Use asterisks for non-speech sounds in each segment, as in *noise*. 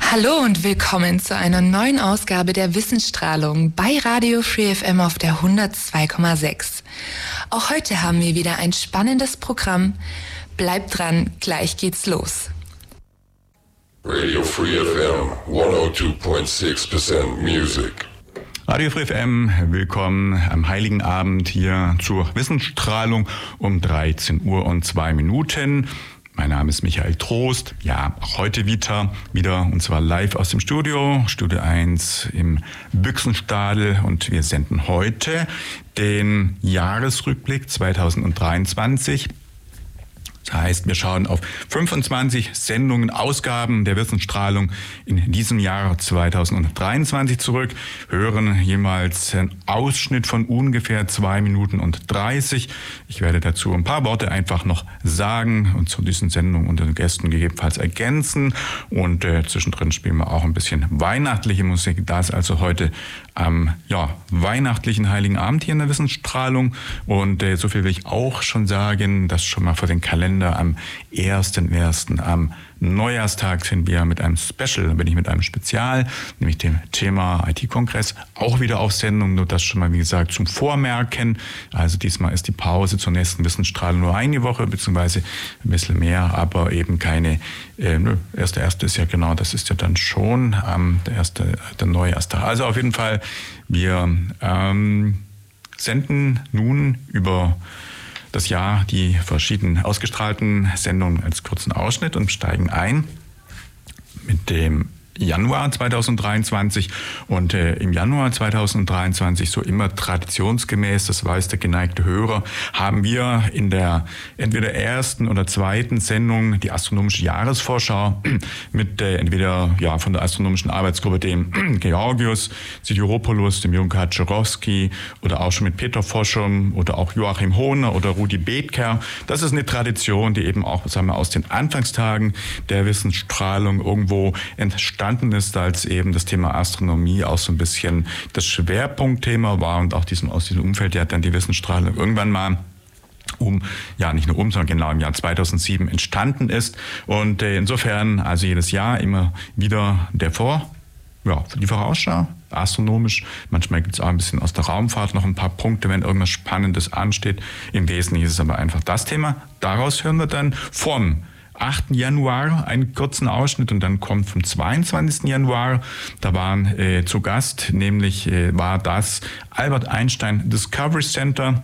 Hallo und willkommen zu einer neuen Ausgabe der Wissensstrahlung bei Radio Free FM auf der 102,6. Auch heute haben wir wieder ein spannendes Programm. Bleibt dran, gleich geht's los. Radio Free FM 102.6% Music. Radio Free FM, willkommen am Heiligen Abend hier zur Wissensstrahlung um 13 Uhr und 2 Minuten. Mein Name ist Michael Trost. Ja, auch heute wieder, wieder und zwar live aus dem Studio, Studio 1 im Büchsenstadel und wir senden heute den Jahresrückblick 2023 das heißt, wir schauen auf 25 Sendungen, Ausgaben der Wissensstrahlung in diesem Jahr 2023 zurück, hören jemals einen Ausschnitt von ungefähr zwei Minuten und 30. Ich werde dazu ein paar Worte einfach noch sagen und zu diesen Sendungen und den Gästen gegebenenfalls ergänzen. Und äh, zwischendrin spielen wir auch ein bisschen weihnachtliche Musik. Da ist also heute am ja, weihnachtlichen Heiligen Abend hier in der Wissensstrahlung. Und äh, so viel will ich auch schon sagen, dass schon mal vor den Kalender am 1.1. am Neujahrstag sind wir mit einem Special, bin ich mit einem Spezial, nämlich dem Thema IT-Kongress, auch wieder auf Sendung, nur das schon mal, wie gesagt, zum Vormerken. Also diesmal ist die Pause zur nächsten Wissensstrahlung nur eine Woche, beziehungsweise ein bisschen mehr, aber eben keine, äh, erste, erste ist ja genau, das ist ja dann schon ähm, der erste, der Neujahrstag. Also auf jeden Fall, wir ähm, senden nun über das Jahr die verschiedenen ausgestrahlten Sendungen als kurzen Ausschnitt und steigen ein mit dem Januar 2023 und äh, im Januar 2023, so immer traditionsgemäß, das weiß der geneigte Hörer, haben wir in der entweder ersten oder zweiten Sendung die astronomische Jahresvorschau *clears throat* mit äh, entweder ja von der astronomischen Arbeitsgruppe dem *clears throat* Georgius Sidiropoulos, dem Jürgen Kaczorowski oder auch schon mit Peter Foschum oder auch Joachim Hohner oder Rudi Bethker. Das ist eine Tradition, die eben auch sagen wir, aus den Anfangstagen der Wissensstrahlung irgendwo entstanden entstanden ist, als eben das Thema Astronomie auch so ein bisschen das Schwerpunktthema war und auch diesem, aus diesem Umfeld ja dann die Wissensstrahlung irgendwann mal um, ja nicht nur um, sondern genau im Jahr 2007 entstanden ist. Und äh, insofern also jedes Jahr immer wieder der Vor, ja, die Vorausschau, astronomisch. Manchmal gibt es auch ein bisschen aus der Raumfahrt noch ein paar Punkte, wenn irgendwas Spannendes ansteht. Im Wesentlichen ist es aber einfach das Thema. Daraus hören wir dann vom 8. Januar einen kurzen Ausschnitt und dann kommt vom 22. Januar, da waren äh, zu Gast, nämlich äh, war das Albert Einstein Discovery Center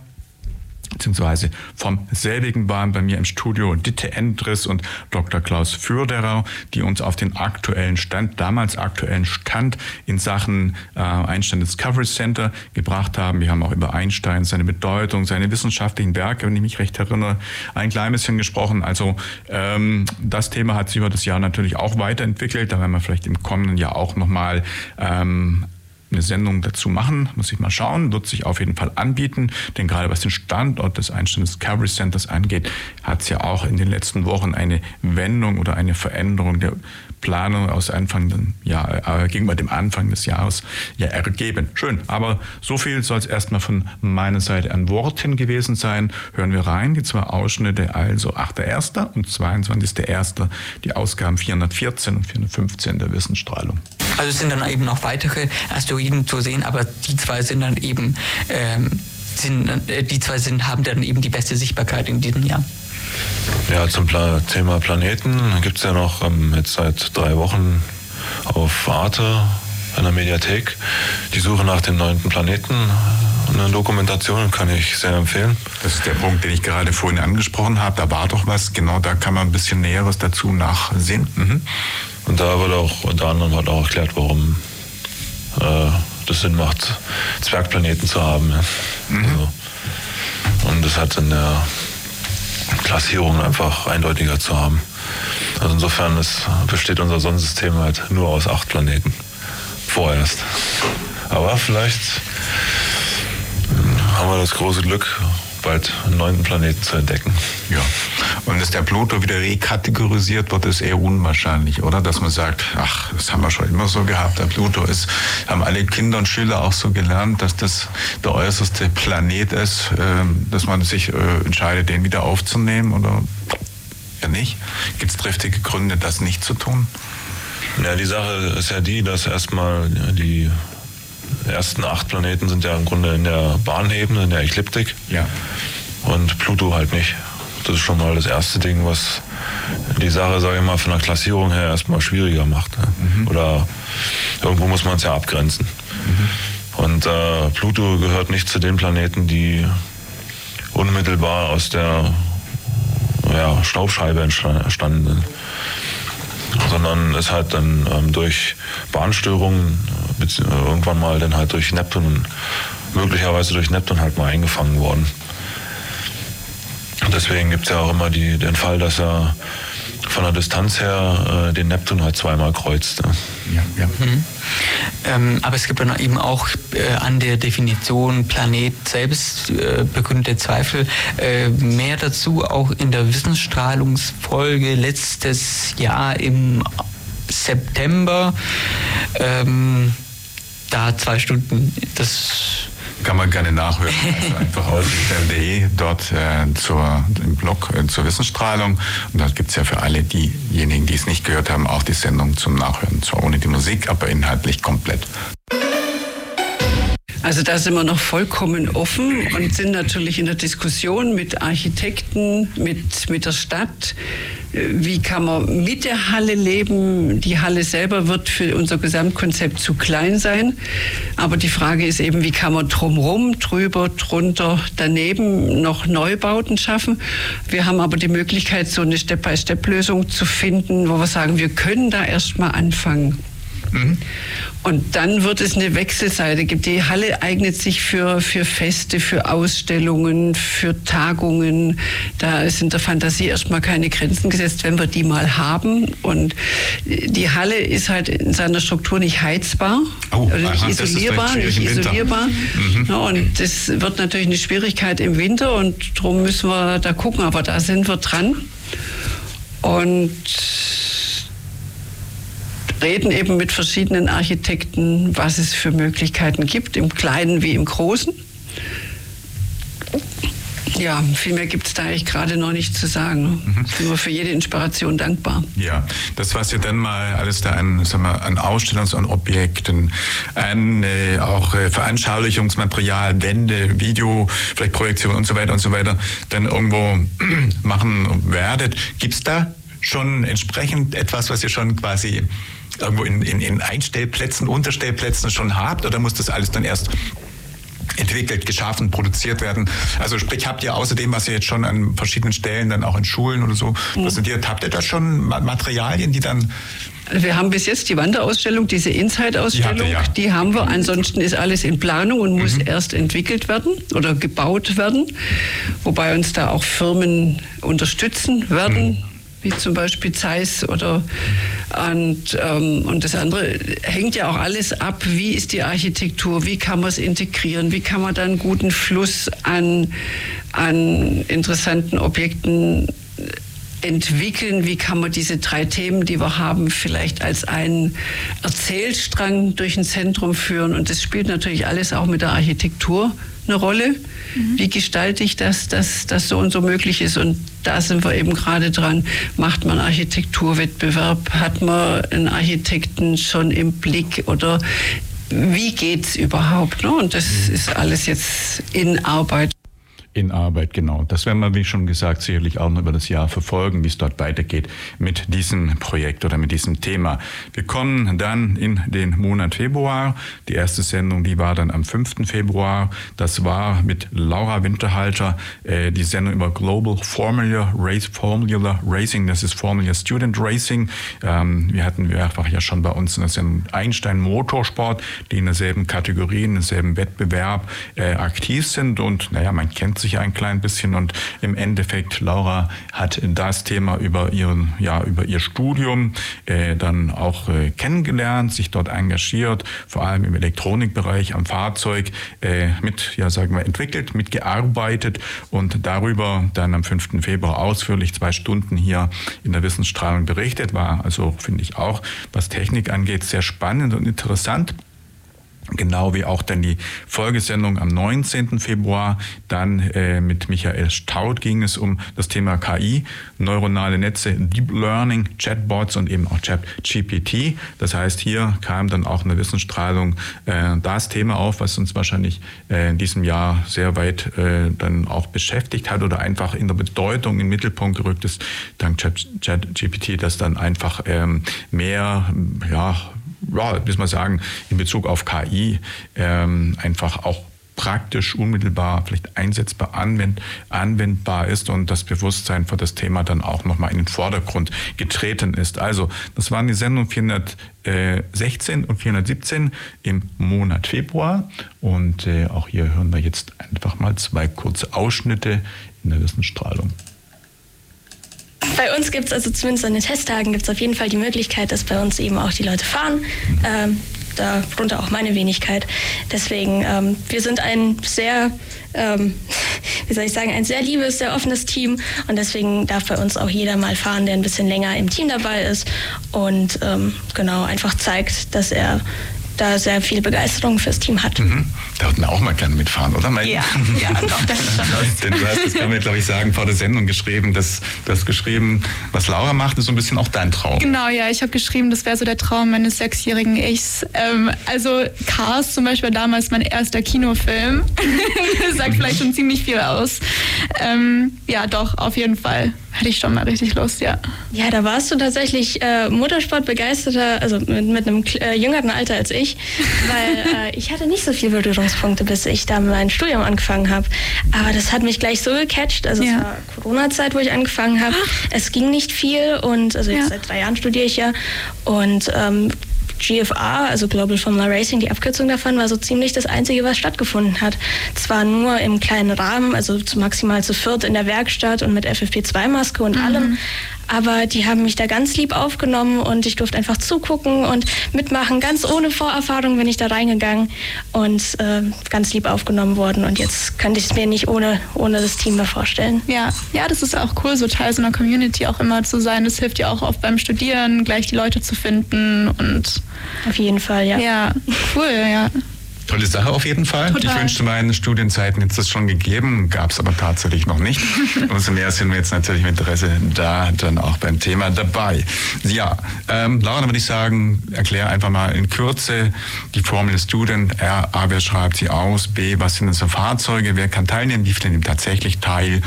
beziehungsweise vom selbigen waren bei mir im Studio Ditte Endres und Dr. Klaus Fürderer, die uns auf den aktuellen Stand, damals aktuellen Stand in Sachen äh, Einstein Discovery Center gebracht haben. Wir haben auch über Einstein, seine Bedeutung, seine wissenschaftlichen Werke, wenn ich mich recht erinnere, ein klein bisschen gesprochen. Also ähm, das Thema hat sich über das Jahr natürlich auch weiterentwickelt. Da werden wir vielleicht im kommenden Jahr auch nochmal ähm, eine Sendung dazu machen, muss ich mal schauen, wird sich auf jeden Fall anbieten, denn gerade was den Standort des Einstein Discovery Centers angeht, hat es ja auch in den letzten Wochen eine Wendung oder eine Veränderung der Planung aus Anfang ja, äh, gegenüber dem Anfang des Jahres ja ergeben. Schön, aber so viel soll es erstmal von meiner Seite an Worten gewesen sein. Hören wir rein, die zwei Ausschnitte, also 8.1. und 22.1., die Ausgaben 414 und 415 der Wissensstrahlung. Also es sind dann eben noch weitere Asteroiden zu sehen, aber die zwei sind dann eben, ähm, sind, äh, die zwei sind, haben dann eben die beste Sichtbarkeit in diesem Jahr. Ja, zum Pla Thema Planeten gibt es ja noch ähm, jetzt seit drei Wochen auf Arte in der Mediathek die Suche nach dem neunten Planeten. Eine Dokumentation kann ich sehr empfehlen. Das ist der Punkt, den ich gerade vorhin angesprochen habe. Da war doch was, genau da kann man ein bisschen Näheres dazu nachsehen. Mhm. Und da wird auch unter anderem halt auch erklärt, warum äh, das Sinn macht, Zwergplaneten zu haben. Ja. Mhm. Also, und das hat in der Klassierung einfach eindeutiger zu haben. Also insofern ist, besteht unser Sonnensystem halt nur aus acht Planeten. Vorerst. Aber vielleicht haben wir das große Glück, bald einen neuen Planeten zu entdecken. Ja. Und dass der Pluto wieder rekategorisiert wird, ist eher unwahrscheinlich, oder? Dass man sagt, ach, das haben wir schon immer so gehabt. Der Pluto ist, haben alle Kinder und Schüler auch so gelernt, dass das der äußerste Planet ist, äh, dass man sich äh, entscheidet, den wieder aufzunehmen oder ja nicht? Gibt es triftige Gründe, das nicht zu tun? Ja, die Sache ist ja die, dass erstmal die ersten acht Planeten sind ja im Grunde in der Bahnebene, in der Ekliptik. Ja. Und Pluto halt nicht. Das ist schon mal das erste Ding, was die Sache, sage ich mal, von der Klassierung her erstmal schwieriger macht. Ne? Mhm. Oder irgendwo muss man es ja abgrenzen. Mhm. Und äh, Pluto gehört nicht zu den Planeten, die unmittelbar aus der ja, Staubscheibe entstanden sind sondern ist halt dann ähm, durch Bahnstörungen äh, irgendwann mal dann halt durch Neptun, möglicherweise durch Neptun halt mal eingefangen worden. Und deswegen gibt es ja auch immer die, den Fall, dass er von der Distanz her äh, den Neptun halt zweimal kreuzt. Ja, ja. Mhm. Ähm, aber es gibt dann eben auch äh, an der Definition Planet selbst äh, begründete Zweifel. Äh, mehr dazu auch in der Wissensstrahlungsfolge letztes Jahr im September. Ähm, da zwei Stunden. Das kann man gerne nachhören. *laughs* Also einfach auf fm.de dort äh, zur, im Blog äh, zur Wissensstrahlung. Und dort gibt es ja für alle diejenigen, die es nicht gehört haben, auch die Sendung zum Nachhören. Zwar ohne die Musik, aber inhaltlich komplett. Also da sind wir noch vollkommen offen und sind natürlich in der Diskussion mit Architekten, mit, mit der Stadt. Wie kann man mit der Halle leben? Die Halle selber wird für unser Gesamtkonzept zu klein sein. Aber die Frage ist eben, wie kann man drumherum, drüber, drunter, daneben noch Neubauten schaffen? Wir haben aber die Möglichkeit, so eine Step-by-Step-Lösung zu finden, wo wir sagen, wir können da erstmal anfangen. Mhm. Und dann wird es eine Wechselseite geben. Die Halle eignet sich für, für Feste, für Ausstellungen, für Tagungen. Da ist in der Fantasie erstmal keine Grenzen gesetzt, wenn wir die mal haben. Und die Halle ist halt in seiner Struktur nicht heizbar, oh, also nicht aha, isolierbar, nicht isolierbar. Mhm. Ja, und das wird natürlich eine Schwierigkeit im Winter und darum müssen wir da gucken. Aber da sind wir dran. Und reden eben mit verschiedenen Architekten, was es für Möglichkeiten gibt, im Kleinen wie im Großen. Ja, viel mehr gibt es da eigentlich gerade noch nicht zu sagen. Mhm. Nur für jede Inspiration dankbar. Ja, das, was ihr dann mal alles da an, sagen wir, an Ausstellungs- und Objekten, an äh, auch äh, Veranschaulichungsmaterial, Wände, Video, vielleicht Projektion und so weiter und so weiter, dann irgendwo *clears throat* machen werdet, gibt es da schon entsprechend etwas, was ihr schon quasi irgendwo in, in, in Einstellplätzen, Unterstellplätzen schon habt oder muss das alles dann erst entwickelt, geschaffen, produziert werden. Also sprich, habt ihr außerdem, was ihr jetzt schon an verschiedenen Stellen dann auch in Schulen oder so mhm. präsentiert, habt ihr da schon Materialien, die dann wir haben bis jetzt die Wanderausstellung, diese Inside-Ausstellung, die, ja. die, haben wir. Ansonsten ist alles in Planung und muss mhm. erst entwickelt werden oder gebaut werden, wobei uns da auch Firmen unterstützen werden. Mhm wie zum Beispiel Zeiss oder und, ähm, und das andere hängt ja auch alles ab, wie ist die Architektur, wie kann man es integrieren, wie kann man dann einen guten Fluss an, an interessanten Objekten entwickeln, wie kann man diese drei Themen, die wir haben, vielleicht als einen Erzählstrang durch ein Zentrum führen. Und das spielt natürlich alles auch mit der Architektur eine Rolle. Mhm. Wie gestalte ich das, dass das so und so möglich ist? Und da sind wir eben gerade dran. Macht man Architekturwettbewerb? Hat man einen Architekten schon im Blick? Oder wie geht es überhaupt? Ne? Und das mhm. ist alles jetzt in Arbeit in Arbeit, genau. Das werden wir, wie schon gesagt, sicherlich auch noch über das Jahr verfolgen, wie es dort weitergeht mit diesem Projekt oder mit diesem Thema. Wir kommen dann in den Monat Februar. Die erste Sendung, die war dann am 5. Februar. Das war mit Laura Winterhalter äh, die Sendung über Global Formula, Race, Formula Racing. Das ist Formula Student Racing. Ähm, wir hatten mehrfach ja schon bei uns in der Sendung Einstein Motorsport, die in derselben Kategorie, in derselben Wettbewerb äh, aktiv sind. Und naja, man kennt sich sich ein klein bisschen und im Endeffekt Laura hat das Thema über ihren, ja, über ihr Studium äh, dann auch äh, kennengelernt, sich dort engagiert, vor allem im Elektronikbereich am Fahrzeug äh, mit, ja, sagen wir, entwickelt, mitgearbeitet und darüber dann am 5. Februar ausführlich zwei Stunden hier in der Wissensstrahlung berichtet. War also, finde ich auch, was Technik angeht, sehr spannend und interessant. Genau wie auch dann die Folgesendung am 19. Februar. Dann äh, mit Michael Staud ging es um das Thema KI, neuronale Netze, Deep Learning, Chatbots und eben auch ChatGPT. Das heißt, hier kam dann auch eine Wissensstrahlung äh, das Thema auf, was uns wahrscheinlich äh, in diesem Jahr sehr weit äh, dann auch beschäftigt hat oder einfach in der Bedeutung in den Mittelpunkt gerückt ist, dank ChatGPT, dass dann einfach ähm, mehr, ja, ja, muss man sagen, in Bezug auf KI ähm, einfach auch praktisch, unmittelbar, vielleicht einsetzbar, anwend, anwendbar ist und das Bewusstsein für das Thema dann auch nochmal in den Vordergrund getreten ist. Also, das waren die Sendung 416 und 417 im Monat Februar und äh, auch hier hören wir jetzt einfach mal zwei kurze Ausschnitte in der Wissensstrahlung. Bei uns gibt es also zumindest an den Testtagen gibt es auf jeden Fall die Möglichkeit, dass bei uns eben auch die Leute fahren. Ähm, darunter auch meine Wenigkeit. Deswegen, ähm, wir sind ein sehr, ähm, *laughs* wie soll ich sagen, ein sehr liebes, sehr offenes Team und deswegen darf bei uns auch jeder mal fahren, der ein bisschen länger im Team dabei ist und ähm, genau einfach zeigt, dass er da sehr viel Begeisterung fürs Team hat. Mhm. Da würden wir auch mal gerne mitfahren, oder? Mike? Ja, *laughs* ja doch, das ist schon *laughs* Denn du hast, das kann man glaube ich sagen, vor der Sendung geschrieben, dass du hast geschrieben, was Laura macht, ist so ein bisschen auch dein Traum. Genau, ja, ich habe geschrieben, das wäre so der Traum meines sechsjährigen Ichs. Ähm, also Cars zum Beispiel war damals mein erster Kinofilm. *laughs* das sagt vielleicht schon ziemlich viel aus. Ähm, ja, doch, auf jeden Fall hätte ich schon mal richtig Lust, ja. Ja, da warst du tatsächlich äh, Motorsport begeisterter, also mit, mit einem äh, jüngeren Alter als ich, weil *laughs* äh, ich hatte nicht so viele Berührungspunkte, bis ich da mein Studium angefangen habe. Aber das hat mich gleich so gecatcht. Also ja. es war Corona-Zeit, wo ich angefangen habe. Es ging nicht viel und also ja. seit drei Jahren studiere ich ja und ähm, GFR, also Global Formula Racing, die Abkürzung davon, war so ziemlich das Einzige, was stattgefunden hat. Zwar nur im kleinen Rahmen, also maximal zu viert in der Werkstatt und mit FFP2-Maske und mhm. allem, aber die haben mich da ganz lieb aufgenommen und ich durfte einfach zugucken und mitmachen. Ganz ohne Vorerfahrung bin ich da reingegangen und äh, ganz lieb aufgenommen worden. Und jetzt könnte ich es mir nicht ohne, ohne das Team mehr vorstellen. Ja, ja, das ist auch cool, so Teil so einer Community auch immer zu sein. Das hilft ja auch oft beim Studieren, gleich die Leute zu finden und auf jeden Fall, ja. Ja, cool, ja. Tolle Sache auf jeden Fall. Total. Ich wünschte, meinen Studienzeiten hätte es schon gegeben, gab es aber tatsächlich noch nicht. *laughs* Umso mehr sind wir jetzt natürlich mit Interesse da dann auch beim Thema dabei. Ja, ähm, Laura, dann würde ich sagen, erklär einfach mal in Kürze die Formel Student. R, A, wer schreibt sie aus? B, was sind das für Fahrzeuge? Wer kann teilnehmen? Wie viele nehmen tatsächlich teil?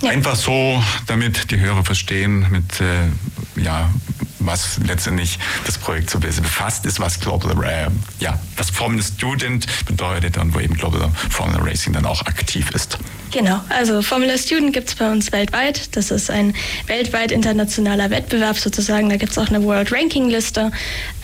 Ja. Einfach so, damit die Hörer verstehen, mit äh, ja, was letztendlich das Projekt so befasst ist, was Global äh, ja, was Formula Student bedeutet und wo eben Global Formula Racing dann auch aktiv ist. Genau, also Formula Student gibt es bei uns weltweit. Das ist ein weltweit internationaler Wettbewerb sozusagen. Da gibt es auch eine World Ranking Liste.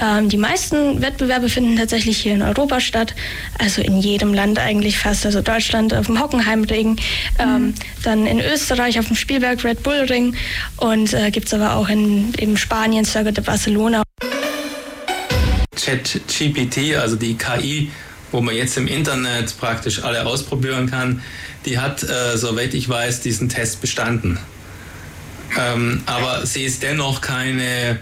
Ähm, die meisten Wettbewerbe finden tatsächlich hier in Europa statt, also in jedem Land eigentlich fast. Also Deutschland auf dem Hockenheimring, ähm, mhm. dann in Österreich auf dem Spielberg Red Bull Ring und äh, gibt es aber auch in eben Spanien, Circuit de Barcelona. ChatGPT, also die KI, wo man jetzt im Internet praktisch alle ausprobieren kann, die hat, äh, soweit ich weiß, diesen Test bestanden. Ähm, aber sie ist dennoch keine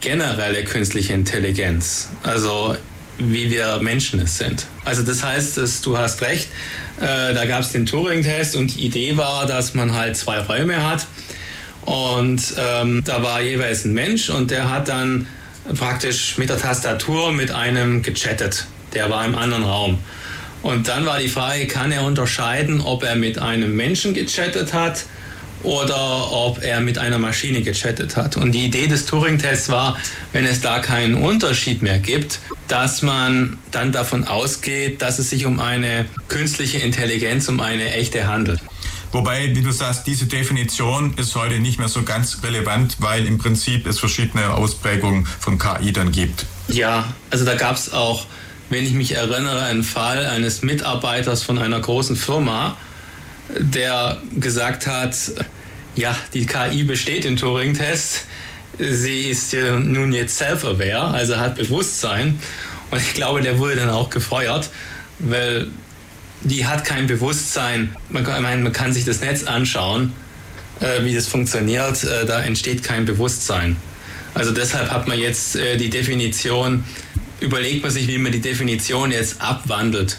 generelle künstliche Intelligenz, also wie wir Menschen es sind. Also das heißt, dass, du hast recht, äh, da gab es den Turing-Test und die Idee war, dass man halt zwei Räume hat und ähm, da war jeweils ein Mensch und der hat dann praktisch mit der Tastatur mit einem gechattet. Der war im anderen Raum. Und dann war die Frage, kann er unterscheiden, ob er mit einem Menschen gechattet hat oder ob er mit einer Maschine gechattet hat. Und die Idee des Turing-Tests war, wenn es da keinen Unterschied mehr gibt, dass man dann davon ausgeht, dass es sich um eine künstliche Intelligenz, um eine echte handelt. Wobei, wie du sagst, diese Definition ist heute nicht mehr so ganz relevant, weil im Prinzip es verschiedene Ausprägungen von KI dann gibt. Ja, also da gab es auch wenn ich mich erinnere, einen Fall eines Mitarbeiters von einer großen Firma, der gesagt hat, ja, die KI besteht im Turing-Test, sie ist ja nun jetzt self-aware, also hat Bewusstsein. Und ich glaube, der wurde dann auch gefeuert, weil die hat kein Bewusstsein. Man kann, man kann sich das Netz anschauen, äh, wie das funktioniert, äh, da entsteht kein Bewusstsein. Also deshalb hat man jetzt äh, die Definition, überlegt man sich, wie man die Definition jetzt abwandelt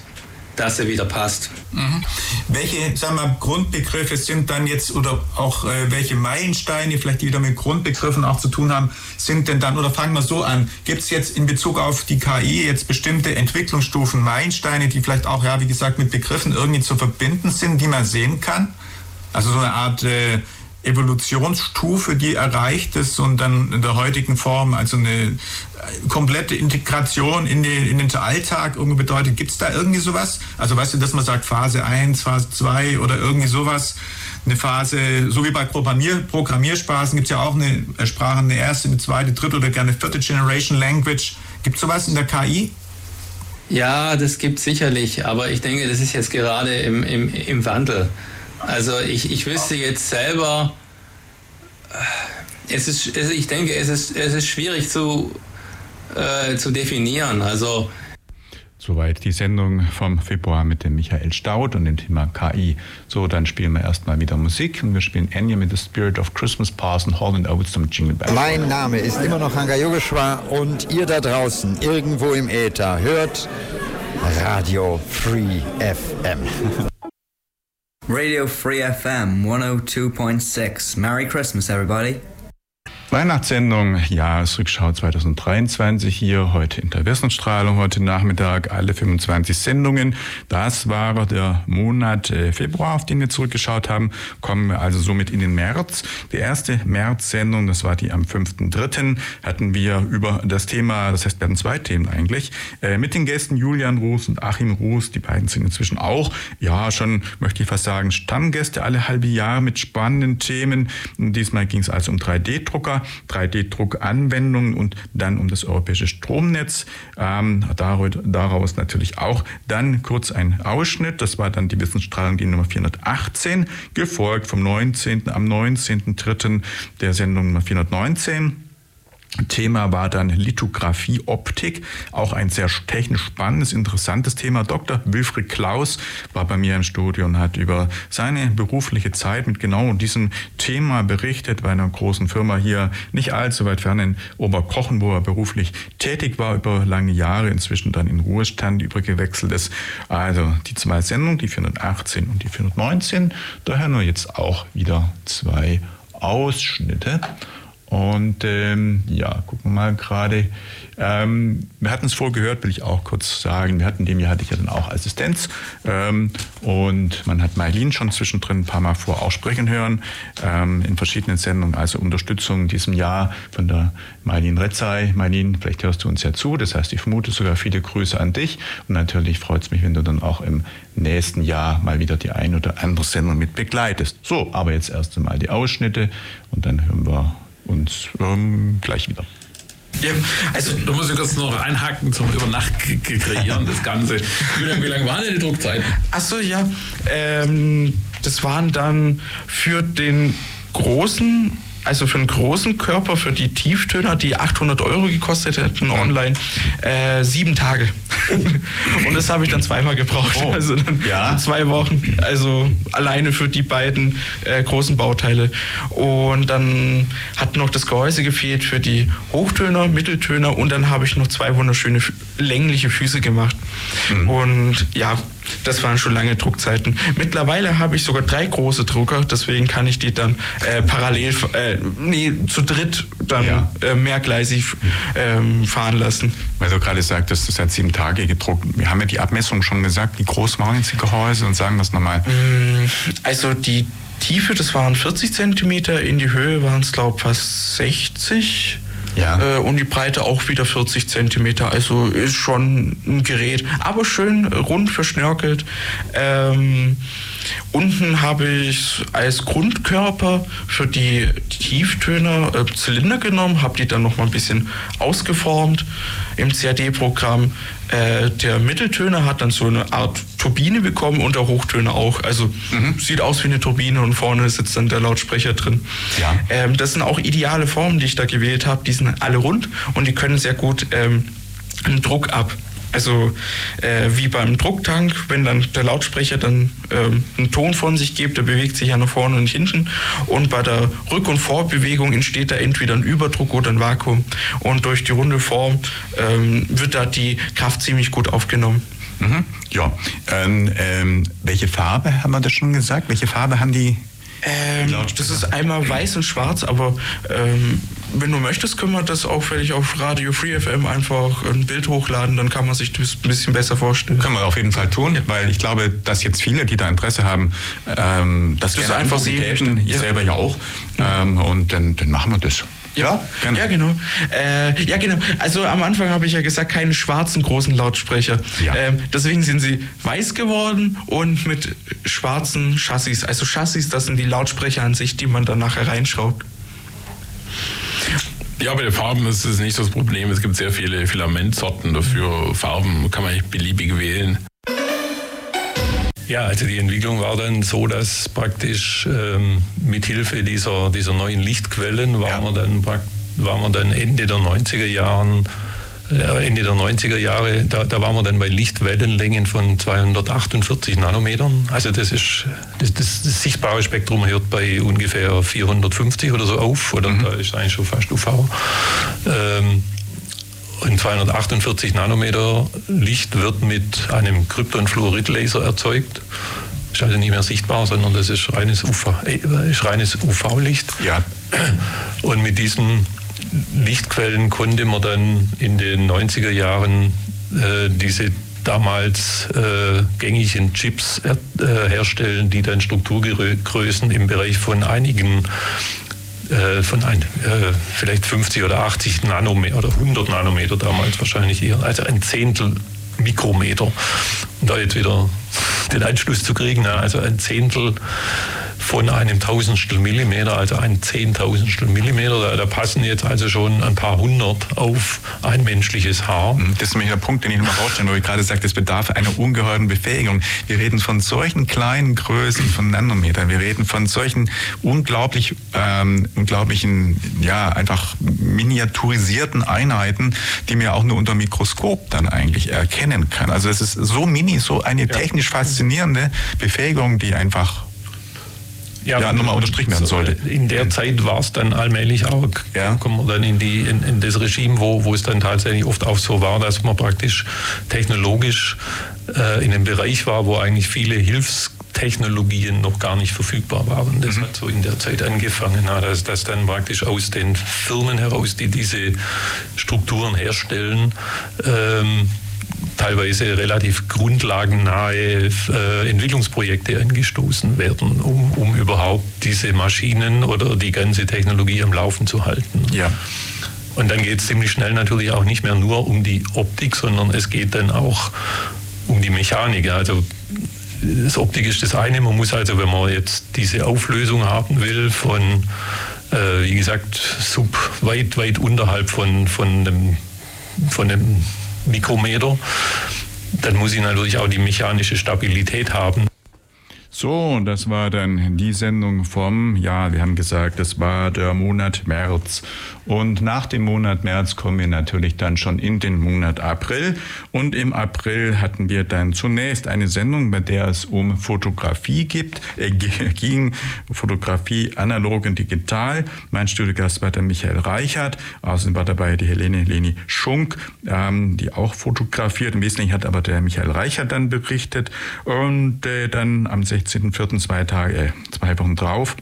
dass er wieder passt. Mhm. Welche sagen wir, Grundbegriffe sind dann jetzt oder auch äh, welche Meilensteine, vielleicht die wieder mit Grundbegriffen auch zu tun haben, sind denn dann, oder fangen wir so an, gibt es jetzt in Bezug auf die KI jetzt bestimmte Entwicklungsstufen, Meilensteine, die vielleicht auch, ja, wie gesagt, mit Begriffen irgendwie zu verbinden sind, die man sehen kann? Also so eine Art äh, Evolutionsstufe, die erreicht ist und dann in der heutigen Form, also eine komplette Integration in den, in den Alltag irgendwie bedeutet. Gibt es da irgendwie sowas? Also weißt du, dass man sagt Phase 1, Phase 2 oder irgendwie sowas? Eine Phase, so wie bei Programmier, Programmiersprachen gibt es ja auch eine Sprache, eine erste, eine zweite, dritte oder gerne vierte Generation Language. Gibt es sowas in der KI? Ja, das gibt sicherlich, aber ich denke, das ist jetzt gerade im, im, im Wandel. Also ich, ich wüsste jetzt selber, es ist, ich denke, es ist, es ist schwierig zu, äh, zu definieren. Also Soweit die Sendung vom Februar mit dem Michael Staud und dem Thema KI. So, dann spielen wir erstmal wieder Musik und wir spielen Enya mit The Spirit of Christmas Parson Holland Oates zum Jingle Bell. Mein Name ist immer noch Hanga Yogeshwar und ihr da draußen, irgendwo im Äther, hört Radio Free FM. *laughs* Radio Free FM 102.6. Merry Christmas, everybody. Weihnachtssendung, Jahresrückschau 2023 hier heute in der Wissensstrahlung, heute Nachmittag alle 25 Sendungen. Das war der Monat äh, Februar, auf den wir zurückgeschaut haben. Kommen wir also somit in den März. Die erste März-Sendung, das war die am 5.3., hatten wir über das Thema, das heißt, wir hatten zwei Themen eigentlich, äh, mit den Gästen Julian Ruß und Achim Ruß. Die beiden sind inzwischen auch, ja, schon, möchte ich fast sagen, Stammgäste alle halbe Jahre mit spannenden Themen. Diesmal ging es also um 3D-Drucker. 3D-Druckanwendungen und dann um das europäische Stromnetz. Ähm, daraus natürlich auch dann kurz ein Ausschnitt. Das war dann die Wissensstrahlung, die Nummer 418, gefolgt vom 19. am 19.3. der Sendung Nummer 419. Thema war dann Lithografie, Optik, auch ein sehr technisch spannendes, interessantes Thema. Dr. Wilfried Klaus war bei mir im Studio und hat über seine berufliche Zeit mit genau diesem Thema berichtet bei einer großen Firma hier nicht allzu weit fern in Oberkochen, wo er beruflich tätig war über lange Jahre, inzwischen dann in Ruhestand übergewechselt ist. Also die zwei Sendungen, die 418 und die 419, daher nur jetzt auch wieder zwei Ausschnitte. Und ähm, ja, gucken wir mal gerade. Ähm, wir hatten es vorgehört, will ich auch kurz sagen. Wir hatten dem Jahr hatte ich ja dann auch Assistenz. Ähm, und man hat Mailin schon zwischendrin ein paar Mal vor auch sprechen hören ähm, in verschiedenen Sendungen. Also Unterstützung in diesem Jahr von der Mailin Retzai. Mailin, vielleicht hörst du uns ja zu. Das heißt, ich vermute sogar viele Grüße an dich. Und natürlich freut es mich, wenn du dann auch im nächsten Jahr mal wieder die ein oder andere Sendung mit begleitest. So, aber jetzt erst einmal die Ausschnitte und dann hören wir uns ähm, gleich wieder. Ja, also da muss ich kurz noch einhaken zum Übernacht kreieren, das Ganze. Wie lange, wie lange waren denn die Druckzeiten? Achso, ja. Ähm, das waren dann für den großen also für einen großen Körper, für die Tieftöner, die 800 Euro gekostet hätten online, äh, sieben Tage. *laughs* und das habe ich dann zweimal gebraucht. Oh, also dann ja. zwei Wochen. Also alleine für die beiden äh, großen Bauteile. Und dann hat noch das Gehäuse gefehlt für die Hochtöner, Mitteltöner und dann habe ich noch zwei wunderschöne längliche Füße gemacht. Mhm. Und ja, das waren schon lange Druckzeiten. Mittlerweile habe ich sogar drei große Drucker, deswegen kann ich die dann äh, parallel, äh, nee, zu dritt dann ja. äh, mehrgleisig ähm, fahren lassen. Weil du gerade sagtest, das hat sieben Tage gedruckt. Wir haben ja die Abmessung schon gesagt, wie groß waren jetzt die Gehäuse und sagen das nochmal. Mm, also die Tiefe, das waren 40 Zentimeter, in die Höhe waren es glaube ich fast 60 ja. Äh, und die Breite auch wieder 40 Zentimeter. Also ist schon ein Gerät, aber schön rund verschnörkelt. Ähm, unten habe ich als Grundkörper für die Tieftöner äh, Zylinder genommen, habe die dann noch mal ein bisschen ausgeformt im CAD-Programm. Äh, der Mitteltöner hat dann so eine Art Turbine bekommen und der Hochtöner auch. Also mhm. sieht aus wie eine Turbine und vorne sitzt dann der Lautsprecher drin. Ja. Ähm, das sind auch ideale Formen, die ich da gewählt habe. Die sind alle rund und die können sehr gut ähm, einen Druck ab. Also äh, wie beim Drucktank, wenn dann der Lautsprecher dann ähm, einen Ton von sich gibt, der bewegt sich ja nach vorne und hinten. Und bei der Rück- und Vorbewegung entsteht da entweder ein Überdruck oder ein Vakuum. Und durch die runde Form ähm, wird da die Kraft ziemlich gut aufgenommen. Mhm. Ja, ähm, ähm, welche Farbe haben wir das schon gesagt? Welche Farbe haben die? Ähm, das ist einmal weiß und schwarz, aber ähm, wenn du möchtest, können wir das auch vielleicht auf Radio Free FM einfach ein Bild hochladen, dann kann man sich das ein bisschen besser vorstellen. Können wir auf jeden Fall tun, weil ich glaube, dass jetzt viele, die da Interesse haben, ähm, das, das einfach sehen ja. selber ja auch. Ähm, und dann, dann machen wir das. Ja, gerne. ja genau. Äh, ja, genau. Also am Anfang habe ich ja gesagt, keine schwarzen großen Lautsprecher. Ja. Ähm, deswegen sind sie weiß geworden und mit schwarzen Chassis. Also Chassis, das sind die Lautsprecher an sich, die man dann nachher reinschraubt. Ja, bei den Farben ist es nicht das Problem. Es gibt sehr viele Filamentsorten dafür. Farben kann man nicht beliebig wählen. Ja, also die Entwicklung war dann so, dass praktisch ähm, mit Hilfe dieser, dieser neuen Lichtquellen waren, ja. wir dann, waren wir dann Ende der 90er Jahren äh, Ende der 90er Jahre, da, da waren wir dann bei Lichtwellenlängen von 248 Nanometern. Also das ist das, das, das sichtbare Spektrum hört bei ungefähr 450 oder so auf, oder mhm. da ist eigentlich schon fast UV. Ähm, und 248 Nanometer Licht wird mit einem Krypton-Fluorid-Laser erzeugt. Ist also nicht mehr sichtbar, sondern das ist reines UV-Licht. UV ja. Und mit diesen Lichtquellen konnte man dann in den 90er Jahren äh, diese damals äh, gängigen Chips äh, herstellen, die dann Strukturgrößen im Bereich von einigen äh, von ein, äh, vielleicht 50 oder 80 Nanometer oder 100 Nanometer damals wahrscheinlich eher, also ein Zehntel Mikrometer. Und da jetzt wieder den Anschluss zu kriegen, also ein Zehntel von einem Tausendstel Millimeter, also ein Zehntausendstel Millimeter. Da, da, passen jetzt also schon ein paar hundert auf ein menschliches Haar. Mhm, das ist nämlich der Punkt, den ich nochmal rausstellen, wo ich gerade sagte, es bedarf einer ungeheuren Befähigung. Wir reden von solchen kleinen Größen von Nanometern. Wir reden von solchen unglaublich, ähm, unglaublichen, ja, einfach miniaturisierten Einheiten, die man auch nur unter Mikroskop dann eigentlich erkennen kann. Also es ist so mini, so eine technisch faszinierende Befähigung, die einfach ja, ja nochmal unterstrichen werden sollte. In der Zeit war es dann allmählich auch, ja. kommen wir dann in, die, in, in, das Regime, wo, wo es dann tatsächlich oft auch so war, dass man praktisch technologisch äh, in einem Bereich war, wo eigentlich viele Hilfstechnologien noch gar nicht verfügbar waren. Das mhm. hat so in der Zeit angefangen, dass, dass dann praktisch aus den Firmen heraus, die diese Strukturen herstellen, ähm, teilweise relativ grundlagennahe äh, Entwicklungsprojekte angestoßen werden, um, um überhaupt diese Maschinen oder die ganze Technologie am Laufen zu halten. Ja. Und dann geht es ziemlich schnell natürlich auch nicht mehr nur um die Optik, sondern es geht dann auch um die Mechanik. Also das Optik ist das eine. Man muss also, wenn man jetzt diese Auflösung haben will, von, äh, wie gesagt, sub weit, weit unterhalb von, von dem, von dem Mikrometer, dann muss ich natürlich auch die mechanische Stabilität haben. So, das war dann die Sendung vom, ja, wir haben gesagt, das war der Monat März. Und nach dem Monat März kommen wir natürlich dann schon in den Monat April. Und im April hatten wir dann zunächst eine Sendung, bei der es um Fotografie gibt, äh, *laughs* ging, Fotografie analog und digital. Mein Studiogast war der Michael Reichert. Außerdem war dabei die Helene Leni Schunk, ähm, die auch fotografiert. Im Wesentlichen hat aber der Michael Reichert dann berichtet. Und äh, dann am 16 16.04. zwei Tage, äh, zwei Wochen drauf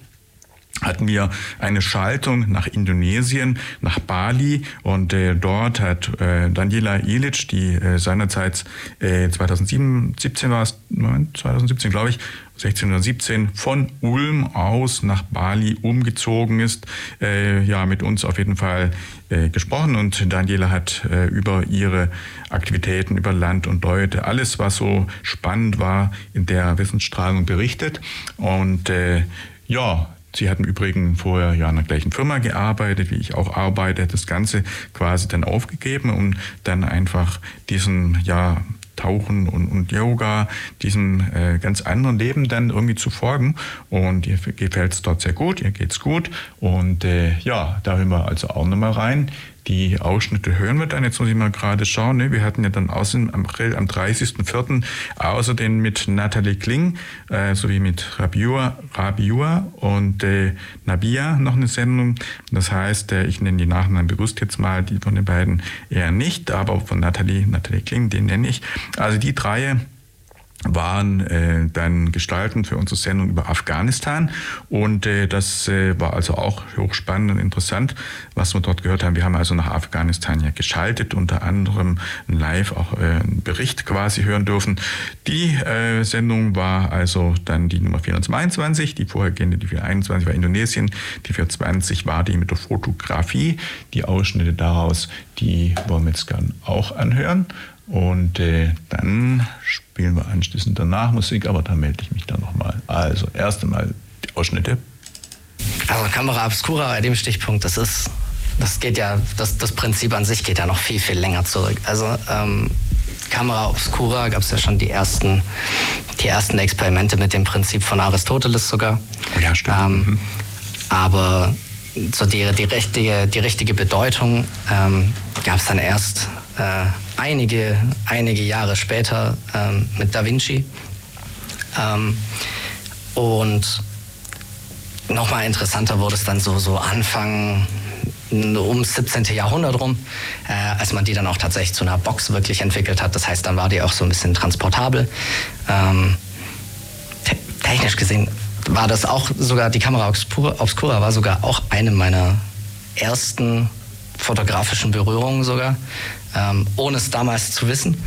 hatten wir eine Schaltung nach Indonesien, nach Bali und äh, dort hat äh, Daniela Ilic, die äh, seinerzeit äh, 2017 war es, 2017 glaube ich, 16 oder 17 von Ulm aus nach Bali umgezogen ist, äh, ja mit uns auf jeden Fall äh, gesprochen und Daniela hat äh, über ihre Aktivitäten, über Land und Leute, alles was so spannend war in der Wissensstrahlung berichtet. Und äh, ja, Sie hatten übrigens vorher ja in der gleichen Firma gearbeitet, wie ich auch arbeite, das Ganze quasi dann aufgegeben, um dann einfach diesen ja Tauchen und, und Yoga, diesem äh, ganz anderen Leben dann irgendwie zu folgen. Und ihr gefällt es dort sehr gut, ihr geht's gut. Und äh, ja, da hören wir also auch nochmal rein. Die Ausschnitte hören wir dann. Jetzt muss ich mal gerade schauen. Ne? Wir hatten ja dann außerdem am April, am 30.04. außerdem mit Nathalie Kling äh, sowie mit Rabiua, Rabiua und äh, Nabia noch eine Sendung. Das heißt, äh, ich nenne die Nachnamen bewusst jetzt mal, die von den beiden eher nicht, aber von Nathalie, Nathalie Kling, den nenne ich. Also die drei waren äh, dann gestalten für unsere Sendung über Afghanistan und äh, das äh, war also auch hochspannend und interessant, was wir dort gehört haben. Wir haben also nach Afghanistan ja geschaltet, unter anderem live auch äh, einen Bericht quasi hören dürfen. Die äh, Sendung war also dann die Nummer 422, die vorhergehende, die 421 war Indonesien, die 420 war die mit der Fotografie. Die Ausschnitte daraus, die wollen wir jetzt gern auch anhören. Und äh, dann spielen wir anschließend danach Musik, aber da melde ich mich dann nochmal. Also, erst einmal die Ausschnitte. Also Kamera Obscura bei dem Stichpunkt, das ist, das geht ja, das, das Prinzip an sich geht ja noch viel, viel länger zurück. Also ähm, Kamera Obscura gab es ja schon die ersten, die ersten Experimente mit dem Prinzip von Aristoteles sogar. Ja, stimmt. Ähm, mhm. Aber so die, die, richtige, die richtige Bedeutung ähm, gab es dann erst äh, einige, einige Jahre später ähm, mit Da Vinci. Ähm, und nochmal interessanter wurde es dann so, so Anfang ums 17. Jahrhundert rum, äh, als man die dann auch tatsächlich zu einer Box wirklich entwickelt hat. Das heißt, dann war die auch so ein bisschen transportabel. Ähm, te technisch gesehen war das auch sogar, die Kamera Obscura, war sogar auch eine meiner ersten fotografischen Berührungen sogar ähm, ohne es damals zu wissen.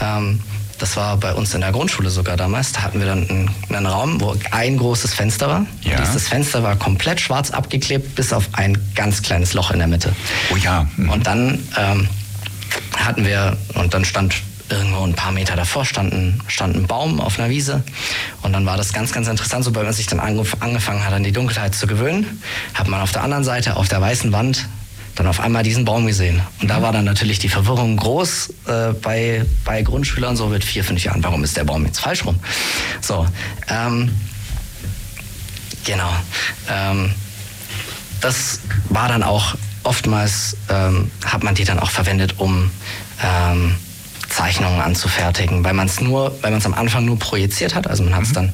Ähm, das war bei uns in der Grundschule sogar damals. Da hatten wir dann einen, einen Raum, wo ein großes Fenster war. Ja. Dieses Fenster war komplett schwarz abgeklebt, bis auf ein ganz kleines Loch in der Mitte. Oh ja. Mhm. Und dann ähm, hatten wir, und dann stand irgendwo ein paar Meter davor stand ein, stand ein Baum auf einer Wiese. Und dann war das ganz, ganz interessant, sobald man sich dann angefangen hat, an die Dunkelheit zu gewöhnen, hat man auf der anderen Seite, auf der weißen Wand, dann auf einmal diesen Baum gesehen. Und da war dann natürlich die Verwirrung groß äh, bei, bei Grundschülern so mit vier, fünf Jahren. Warum ist der Baum jetzt falsch rum? So, ähm, genau. Ähm, das war dann auch oftmals, ähm, hat man die dann auch verwendet, um ähm, Zeichnungen anzufertigen, weil man es nur, weil man es am Anfang nur projiziert hat. Also man hat es mhm. dann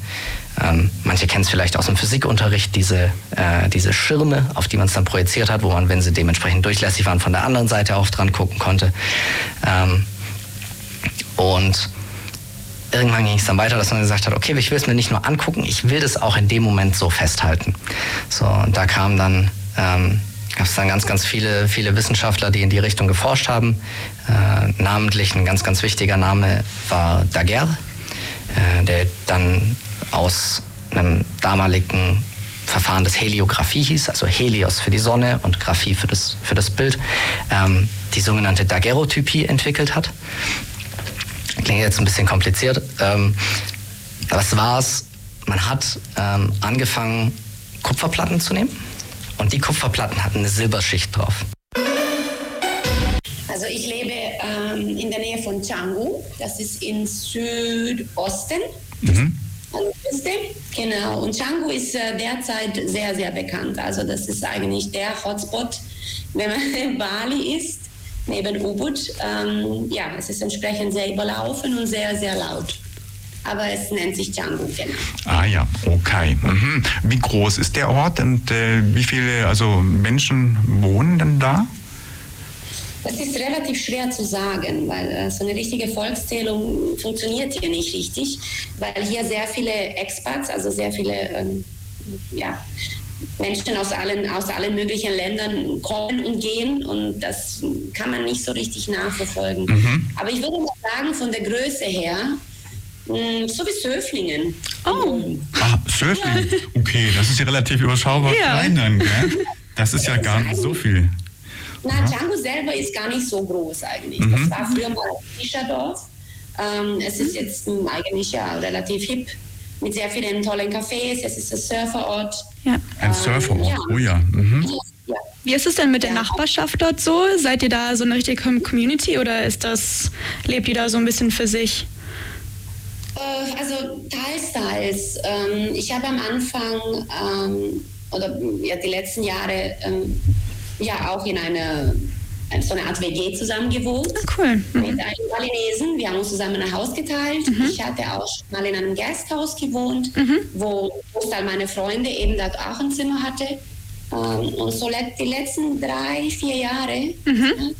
ähm, manche kennen es vielleicht aus dem Physikunterricht, diese, äh, diese Schirme, auf die man es dann projiziert hat, wo man, wenn sie dementsprechend durchlässig waren, von der anderen Seite auch dran gucken konnte. Ähm, und irgendwann ging es dann weiter, dass man gesagt hat, okay, ich will es mir nicht nur angucken, ich will das auch in dem Moment so festhalten. So, und da kam dann, ähm, gab es dann ganz, ganz viele, viele Wissenschaftler, die in die Richtung geforscht haben. Äh, namentlich ein ganz, ganz wichtiger Name war Daguerre, äh, der dann aus einem damaligen Verfahren, das Heliographie hieß, also Helios für die Sonne und Graphie für das, für das Bild, ähm, die sogenannte Daguerreotypie entwickelt hat. Klingt jetzt ein bisschen kompliziert. Ähm, was war's? Man hat ähm, angefangen, Kupferplatten zu nehmen und die Kupferplatten hatten eine Silberschicht drauf. Also ich lebe ähm, in der Nähe von Canggu, das ist im Südosten. Mhm. Genau, und Canggu ist äh, derzeit sehr, sehr bekannt. Also das ist eigentlich der Hotspot, wenn man *laughs* in Bali ist, neben Ubud. Ähm, ja, es ist entsprechend sehr überlaufen und sehr, sehr laut. Aber es nennt sich Canggu, genau. Ah ja, okay. Mhm. Wie groß ist der Ort und äh, wie viele also Menschen wohnen denn da? Das ist relativ schwer zu sagen, weil äh, so eine richtige Volkszählung funktioniert hier nicht richtig, weil hier sehr viele Expats, also sehr viele ähm, ja, Menschen aus allen, aus allen möglichen Ländern kommen und gehen und das kann man nicht so richtig nachverfolgen. Mhm. Aber ich würde mal sagen, von der Größe her, hm, so wie Söflingen. Oh. Ah, Söflingen. *laughs* Okay, das ist ja relativ überschaubar ja. klein dann, gell? Das ist ja gar nicht so viel. Na, Django selber ist gar nicht so groß eigentlich. Mhm. Das war früher mal ein Fischerdorf. Ähm, es ist jetzt ähm, eigentlich ja relativ hip mit sehr vielen tollen Cafés. Es ist ein Surferort. Ja. Ein ähm, Surferort, ja. oh ja. Mhm. ja. Wie ist es denn mit der Nachbarschaft dort so? Seid ihr da so eine richtige Community oder ist das, lebt ihr da so ein bisschen für sich? Äh, also teils, teils. Ähm, ich habe am Anfang ähm, oder ja, die letzten Jahre ja auch in einer so eine Art WG zusammen gewohnt. Ah, cool. Mhm. Mit einem Balinesen. Wir haben uns zusammen ein Haus geteilt. Mhm. Ich hatte auch mal in einem Gasthaus gewohnt, mhm. wo Großteil meine Freunde eben dort auch ein Zimmer hatte. Ähm, und so die letzten drei, vier Jahre, mhm.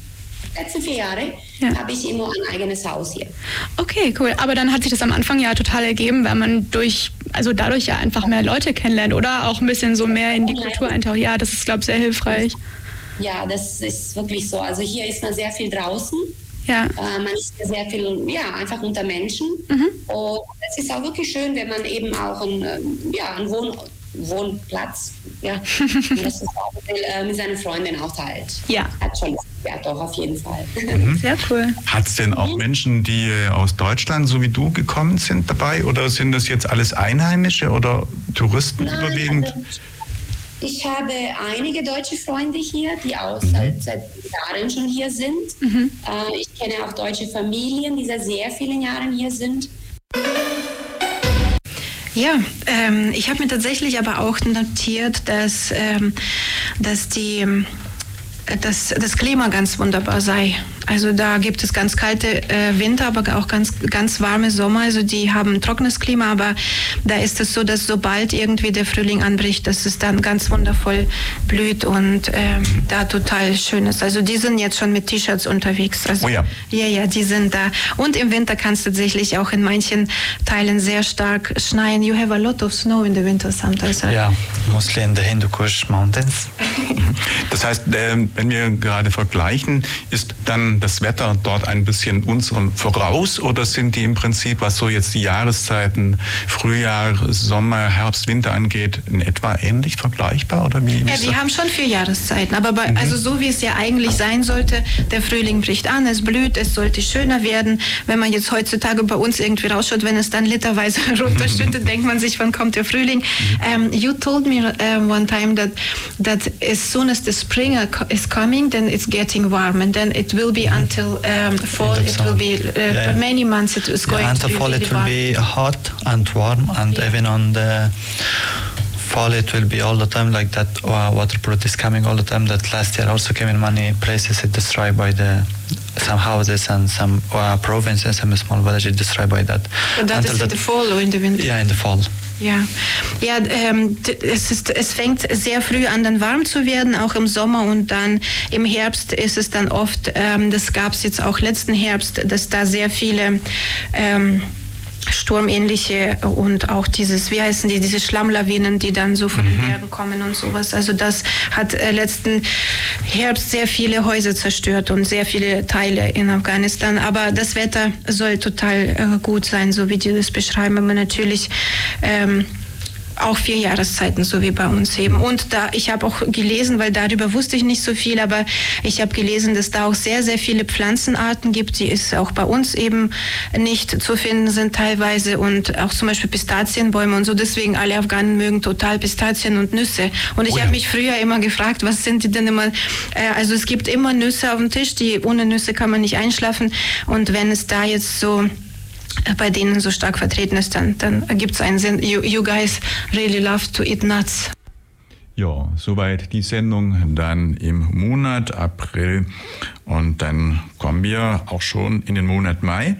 letzten vier Jahre, ja. habe ich immer ein eigenes Haus hier. Okay, cool. Aber dann hat sich das am Anfang ja total ergeben, weil man durch, also dadurch ja einfach mehr Leute kennenlernt, oder? Auch ein bisschen so mehr in die Kultur eintaucht. Ja, das ist, glaube ich, sehr hilfreich. Ja, das ist wirklich so. Also hier ist man sehr viel draußen. Ja. Äh, man ist sehr viel, ja, einfach unter Menschen. Mhm. Und es ist auch wirklich schön, wenn man eben auch ein, ähm, ja, einen Wohn Wohnplatz, ja, *laughs* das ist auch, äh, mit seinen Freundinnen auch teilt. Ja. Hat schon, ja, doch, auf jeden Fall. Mhm. Sehr cool. Hat es denn auch Menschen, die äh, aus Deutschland, so wie du, gekommen sind dabei? Oder sind das jetzt alles Einheimische oder Touristen Nein, überwiegend? Also, ich habe einige deutsche Freunde hier, die auch mhm. seit, seit, Jahren schon hier sind. Mhm. Äh, ich kenne auch deutsche Familien, die seit sehr vielen Jahren hier sind. Ja, ähm, ich habe mir tatsächlich aber auch notiert, dass, ähm, dass die dass das Klima ganz wunderbar sei. Also da gibt es ganz kalte äh, Winter, aber auch ganz, ganz warme Sommer. Also die haben trockenes Klima, aber da ist es so, dass sobald irgendwie der Frühling anbricht, dass es dann ganz wundervoll blüht und äh, da total schön ist. Also die sind jetzt schon mit T-Shirts unterwegs. Also, oh ja. Ja, ja, die sind da. Und im Winter kann es tatsächlich auch in manchen Teilen sehr stark schneien. You have a lot of snow in the winter sometimes. Ja, yeah, mostly in the Hindu Kush Mountains. *laughs* Das heißt, äh, wenn wir gerade vergleichen, ist dann das Wetter dort ein bisschen unserem voraus oder sind die im Prinzip, was so jetzt die Jahreszeiten Frühjahr, Sommer, Herbst, Winter angeht, in etwa ähnlich vergleichbar oder wie? Ja, wir haben schon vier Jahreszeiten, aber bei, mhm. also so wie es ja eigentlich sein sollte, der Frühling bricht an, es blüht, es sollte schöner werden. Wenn man jetzt heutzutage bei uns irgendwie rausschaut, wenn es dann literweise *laughs* runterschüttet, *laughs* denkt man sich, wann kommt der Frühling? Um, mhm. you told me uh, one time that that as soon as the spring is coming, then it's getting warm, and then it will be -hmm. until um, fall. It will be uh, yeah. many months. It is going yeah, until to be fall. Really it will be hot and warm, and yeah. even on the fall it will be all the time like that uh, water flood is coming all the time that last year also came in many places it destroyed by the some houses and some uh, provinces some small villages destroyed by that but that is in the fall or in the winter yeah in the fall Ja, ja ähm, es, ist, es fängt sehr früh an, dann warm zu werden, auch im Sommer und dann im Herbst ist es dann oft, ähm, das gab es jetzt auch letzten Herbst, dass da sehr viele ähm, sturmähnliche und auch dieses, wie heißen die, diese Schlammlawinen, die dann so von mhm. den Bergen kommen und sowas. Also das hat äh, letzten Herbst sehr viele Häuser zerstört und sehr viele Teile in Afghanistan. Aber das Wetter soll total äh, gut sein, so wie die das beschreiben. Aber natürlich ähm, auch vier Jahreszeiten, so wie bei uns eben. Und da, ich habe auch gelesen, weil darüber wusste ich nicht so viel, aber ich habe gelesen, dass da auch sehr, sehr viele Pflanzenarten gibt, die es auch bei uns eben nicht zu finden sind teilweise und auch zum Beispiel Pistazienbäume und so. Deswegen alle Afghanen mögen total Pistazien und Nüsse. Und ich oh ja. habe mich früher immer gefragt, was sind die denn immer? Äh, also es gibt immer Nüsse auf dem Tisch, die ohne Nüsse kann man nicht einschlafen. Und wenn es da jetzt so bei denen so stark vertreten ist, dann, dann ergibt es einen Sinn. You, you guys really love to eat nuts. Ja, soweit die Sendung dann im Monat April und dann kommen wir auch schon in den Monat Mai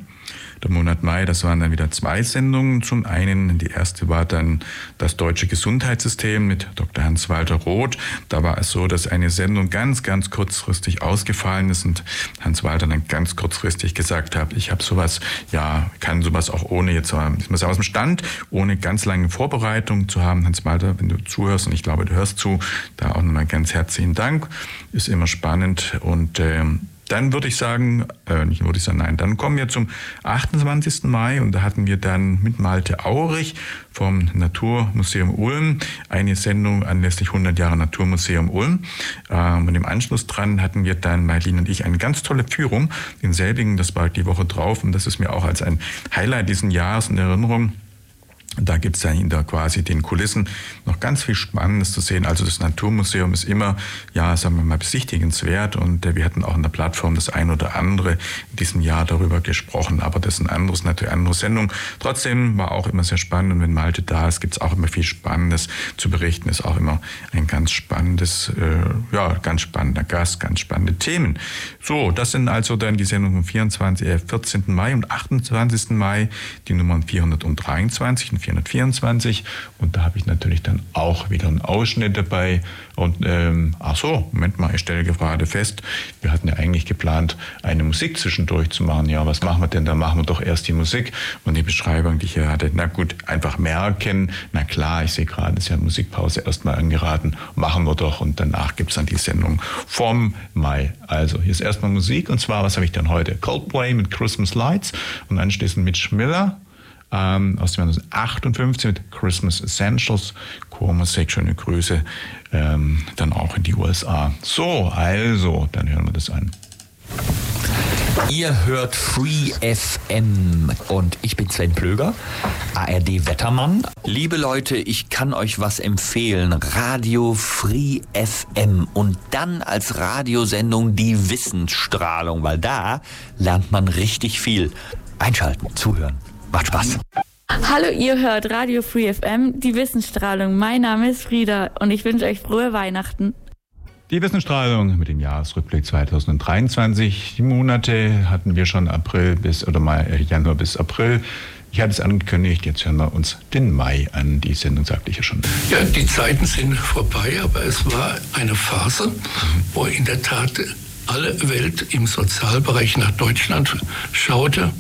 der Monat Mai, das waren dann wieder zwei Sendungen. Zum einen, die erste war dann das deutsche Gesundheitssystem mit Dr. Hans-Walter Roth. Da war es so, dass eine Sendung ganz, ganz kurzfristig ausgefallen ist und Hans-Walter dann ganz kurzfristig gesagt hat, ich habe sowas, ja, kann sowas auch ohne jetzt, ich muss aus dem Stand, ohne ganz lange Vorbereitung zu haben. Hans-Walter, wenn du zuhörst und ich glaube, du hörst zu, da auch nochmal ganz herzlichen Dank. Ist immer spannend und ähm, dann würde ich sagen, äh, nicht würde ich sagen, nein, dann kommen wir zum 28. Mai und da hatten wir dann mit Malte Aurich vom Naturmuseum Ulm eine Sendung anlässlich 100 Jahre Naturmuseum Ulm. Ähm, und im Anschluss dran hatten wir dann Mailin und ich eine ganz tolle Führung in Selbingen, das war die Woche drauf und das ist mir auch als ein Highlight diesen Jahres in Erinnerung Da gibt es ja hinter quasi den Kulissen noch ganz viel Spannendes zu sehen. Also das Naturmuseum ist immer, ja, sagen wir mal, besichtigenswert und äh, wir hatten auch in der Plattform das ein oder andere in diesem Jahr darüber gesprochen. Aber das ist ein anderes, natürlich andere Sendung. Trotzdem war auch immer sehr spannend und wenn Malte da ist, gibt es auch immer viel Spannendes zu berichten. Ist auch immer ein ganz spannendes, äh, ja, ganz spannender Gast, ganz spannende Themen. So, das sind also dann die Sendungen vom 24, äh, 14. Mai und 28. Mai, die Nummern 423 und 424 und da habe ich natürlich dann auch wieder einen Ausschnitt dabei und ähm, ach so, Moment mal, ich stelle gerade fest, wir hatten ja eigentlich geplant, eine Musik zwischendurch zu machen. Ja, was machen wir denn? Da machen wir doch erst die Musik und die Beschreibung, die ich hier hatte. Na gut, einfach merken, na klar, ich sehe gerade, ist ja Musikpause erstmal angeraten, machen wir doch und danach gibt es dann die Sendung vom Mai. Also hier ist erstmal Musik und zwar, was habe ich dann heute? Coldplay mit Christmas Lights und anschließend mit Schmiller ähm, aus dem Jahr 1958 mit Christmas Essentials. Sagt schöne Grüße ähm, dann auch in die USA. So, also, dann hören wir das an. Ihr hört Free FM und ich bin Sven Plöger, ARD Wettermann. Liebe Leute, ich kann euch was empfehlen. Radio Free FM und dann als Radiosendung die Wissensstrahlung, weil da lernt man richtig viel. Einschalten, zuhören. Macht Spaß. Hallo, ihr hört Radio Free FM, die Wissensstrahlung. Mein Name ist Frieda und ich wünsche euch frohe Weihnachten. Die Wissensstrahlung mit dem Jahresrückblick 2023. Die Monate hatten wir schon April bis oder mal äh, Januar bis April. Ich hatte es angekündigt, jetzt hören wir uns den Mai an. Die Sendung sagte ich ja schon. Ja, die Zeiten sind vorbei, aber es war eine Phase, wo in der Tat alle Welt im Sozialbereich nach Deutschland schaute.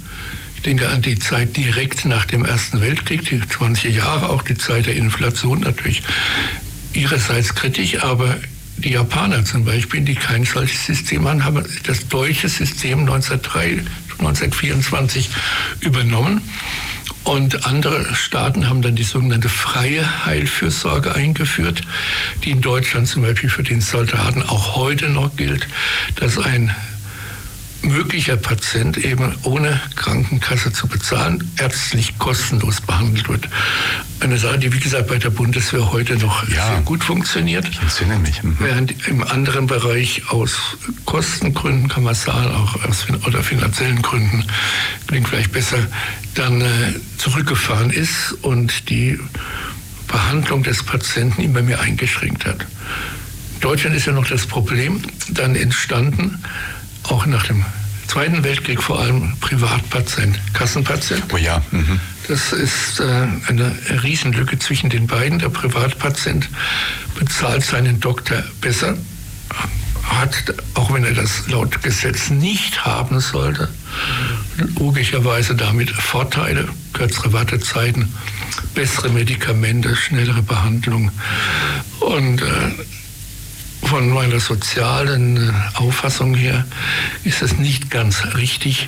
Ich denke an die Zeit direkt nach dem Ersten Weltkrieg, die 20 Jahre, auch die Zeit der Inflation natürlich ihrerseits kritisch, aber die Japaner zum Beispiel, die kein solches System haben, haben das deutsche System 1903, 1924 übernommen. Und andere Staaten haben dann die sogenannte freie Heilfürsorge eingeführt, die in Deutschland zum Beispiel für den Soldaten auch heute noch gilt, dass ein möglicher Patient eben ohne Krankenkasse zu bezahlen, ärztlich kostenlos behandelt wird. Eine Sache, die wie gesagt bei der Bundeswehr heute noch ja, sehr gut funktioniert. Ich entsinne mich. Mhm. Während im anderen Bereich aus Kostengründen, kann man sagen, auch aus oder finanziellen Gründen, klingt vielleicht besser, dann äh, zurückgefahren ist und die Behandlung des Patienten immer mehr eingeschränkt hat. In Deutschland ist ja noch das Problem dann entstanden, auch nach dem Zweiten Weltkrieg vor allem Privatpatient, Kassenpatient. Oh ja. Mhm. Das ist äh, eine Riesenlücke zwischen den beiden. Der Privatpatient bezahlt seinen Doktor besser, hat, auch wenn er das laut Gesetz nicht haben sollte, logischerweise damit Vorteile, kürzere Wartezeiten, bessere Medikamente, schnellere Behandlung. Und äh, von meiner sozialen äh, Auffassung her ist es nicht ganz richtig,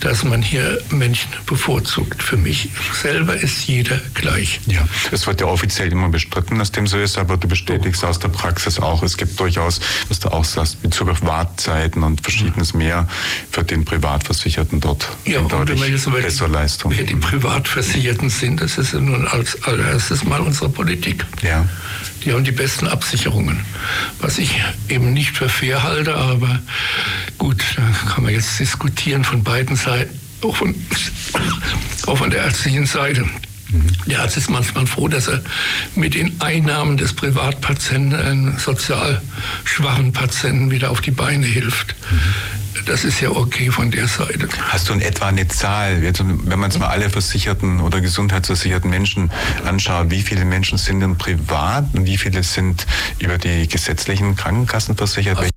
dass man hier Menschen bevorzugt. Für mich selber ist jeder gleich. Ja, es wird ja offiziell immer bestritten, dass dem so ist, aber du bestätigst aus der Praxis auch, es gibt durchaus, was du auch sagst, Bezug auf Wartzeiten und verschiedenes mehr für den Privatversicherten dort. Ja, und wenn man jetzt bessere Leistung. Wer die Privatversicherten sind, das ist ja nun als allererstes mal unsere Politik. Ja. Die haben die besten Absicherungen. Was ich eben nicht für fair halte, aber gut, da kann man jetzt diskutieren von beiden Seiten, auch von, *coughs* auch von der ärztlichen Seite. Der Arzt ist manchmal froh, dass er mit den Einnahmen des Privatpatienten einen sozial schwachen Patienten wieder auf die Beine hilft. Das ist ja okay von der Seite. Hast du in etwa eine Zahl, wenn man es mal alle versicherten oder gesundheitsversicherten Menschen anschaut, wie viele Menschen sind denn privat und wie viele sind über die gesetzlichen Krankenkassen versichert? Ja,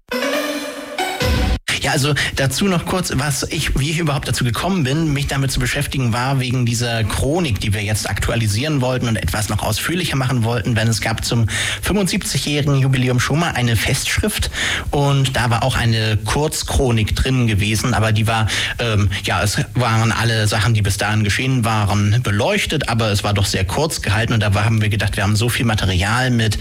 also dazu noch kurz, was ich, wie ich überhaupt dazu gekommen bin, mich damit zu beschäftigen, war wegen dieser Chronik, die wir jetzt aktualisieren wollten und etwas noch ausführlicher machen wollten, denn es gab zum 75-jährigen Jubiläum schon mal eine Festschrift und da war auch eine Kurzchronik drin gewesen, aber die war, ähm, ja, es waren alle Sachen, die bis dahin geschehen waren, beleuchtet, aber es war doch sehr kurz gehalten. Und da haben wir gedacht, wir haben so viel Material mit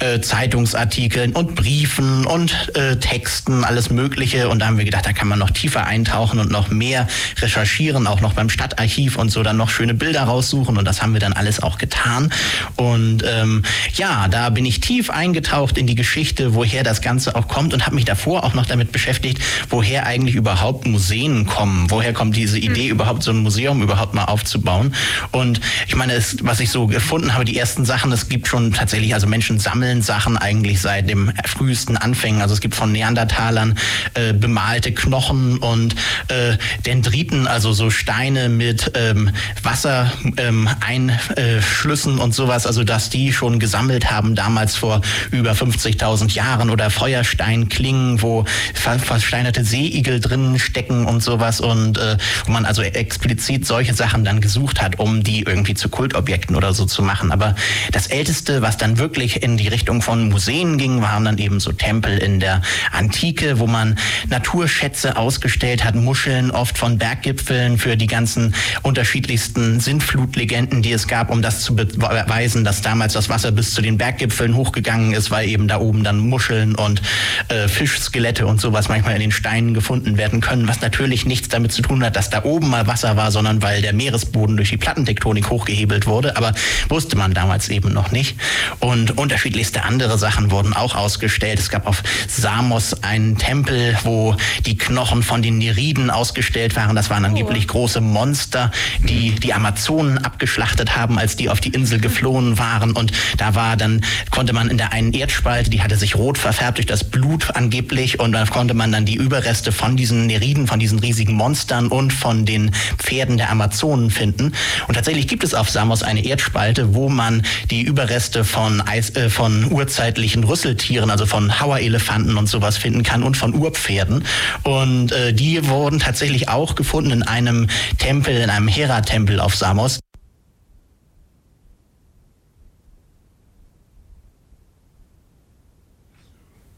äh, Zeitungsartikeln und Briefen und äh, Texten, alles Mögliche. Und da haben wir gedacht, da kann man noch tiefer eintauchen und noch mehr recherchieren, auch noch beim Stadtarchiv und so dann noch schöne Bilder raussuchen und das haben wir dann alles auch getan. Und ähm, ja, da bin ich tief eingetaucht in die Geschichte, woher das Ganze auch kommt und habe mich davor auch noch damit beschäftigt, woher eigentlich überhaupt Museen kommen, woher kommt diese Idee, überhaupt so ein Museum überhaupt mal aufzubauen. Und ich meine, es, was ich so gefunden habe, die ersten Sachen, es gibt schon tatsächlich, also Menschen sammeln Sachen eigentlich seit dem frühesten Anfängen. Also es gibt von Neandertalern äh, bemalte Knochen und äh, Dendriten, also so Steine mit ähm, Wassereinschlüssen ähm, und sowas, also dass die schon gesammelt haben damals vor über 50.000 Jahren oder Feuersteinklingen, wo ver versteinerte Seeigel drin stecken und sowas und äh, wo man also explizit solche Sachen dann gesucht hat, um die irgendwie zu Kultobjekten oder so zu machen. Aber das Älteste, was dann wirklich in die Richtung von Museen ging, waren dann eben so Tempel in der Antike, wo man Naturschätze ausgestellt hat, Muscheln oft von Berggipfeln für die ganzen unterschiedlichsten Sintflutlegenden, die es gab, um das zu beweisen, dass damals das Wasser bis zu den Berggipfeln hochgegangen ist, weil eben da oben dann Muscheln und äh, Fischskelette und sowas manchmal in den Steinen gefunden werden können, was natürlich nichts damit zu tun hat, dass da oben mal Wasser war, sondern weil der Meeresboden durch die Plattentektonik hochgehebelt wurde. Aber wusste man damals eben noch nicht. Und unterschiedlichste andere Sachen wurden auch ausgestellt. Es gab auf Samos einen Tempel, wo die Knochen von den Neriden ausgestellt waren. Das waren angeblich große Monster, die die Amazonen abgeschlachtet haben, als die auf die Insel geflohen waren. Und da war dann, konnte man in der einen Erdspalte, die hatte sich rot verfärbt durch das Blut angeblich. Und da konnte man dann die Überreste von diesen Neriden, von diesen riesigen Monstern und von den Pferden der Amazonen finden. Und tatsächlich gibt es auf Samos eine Erdspalte, wo man die Überreste von, Eis, äh, von urzeitlichen Rüsseltieren, also von Hauerelefanten und sowas finden kann und von Urpferden. Und äh, die wurden tatsächlich auch gefunden in einem Tempel, in einem Hera-Tempel auf Samos.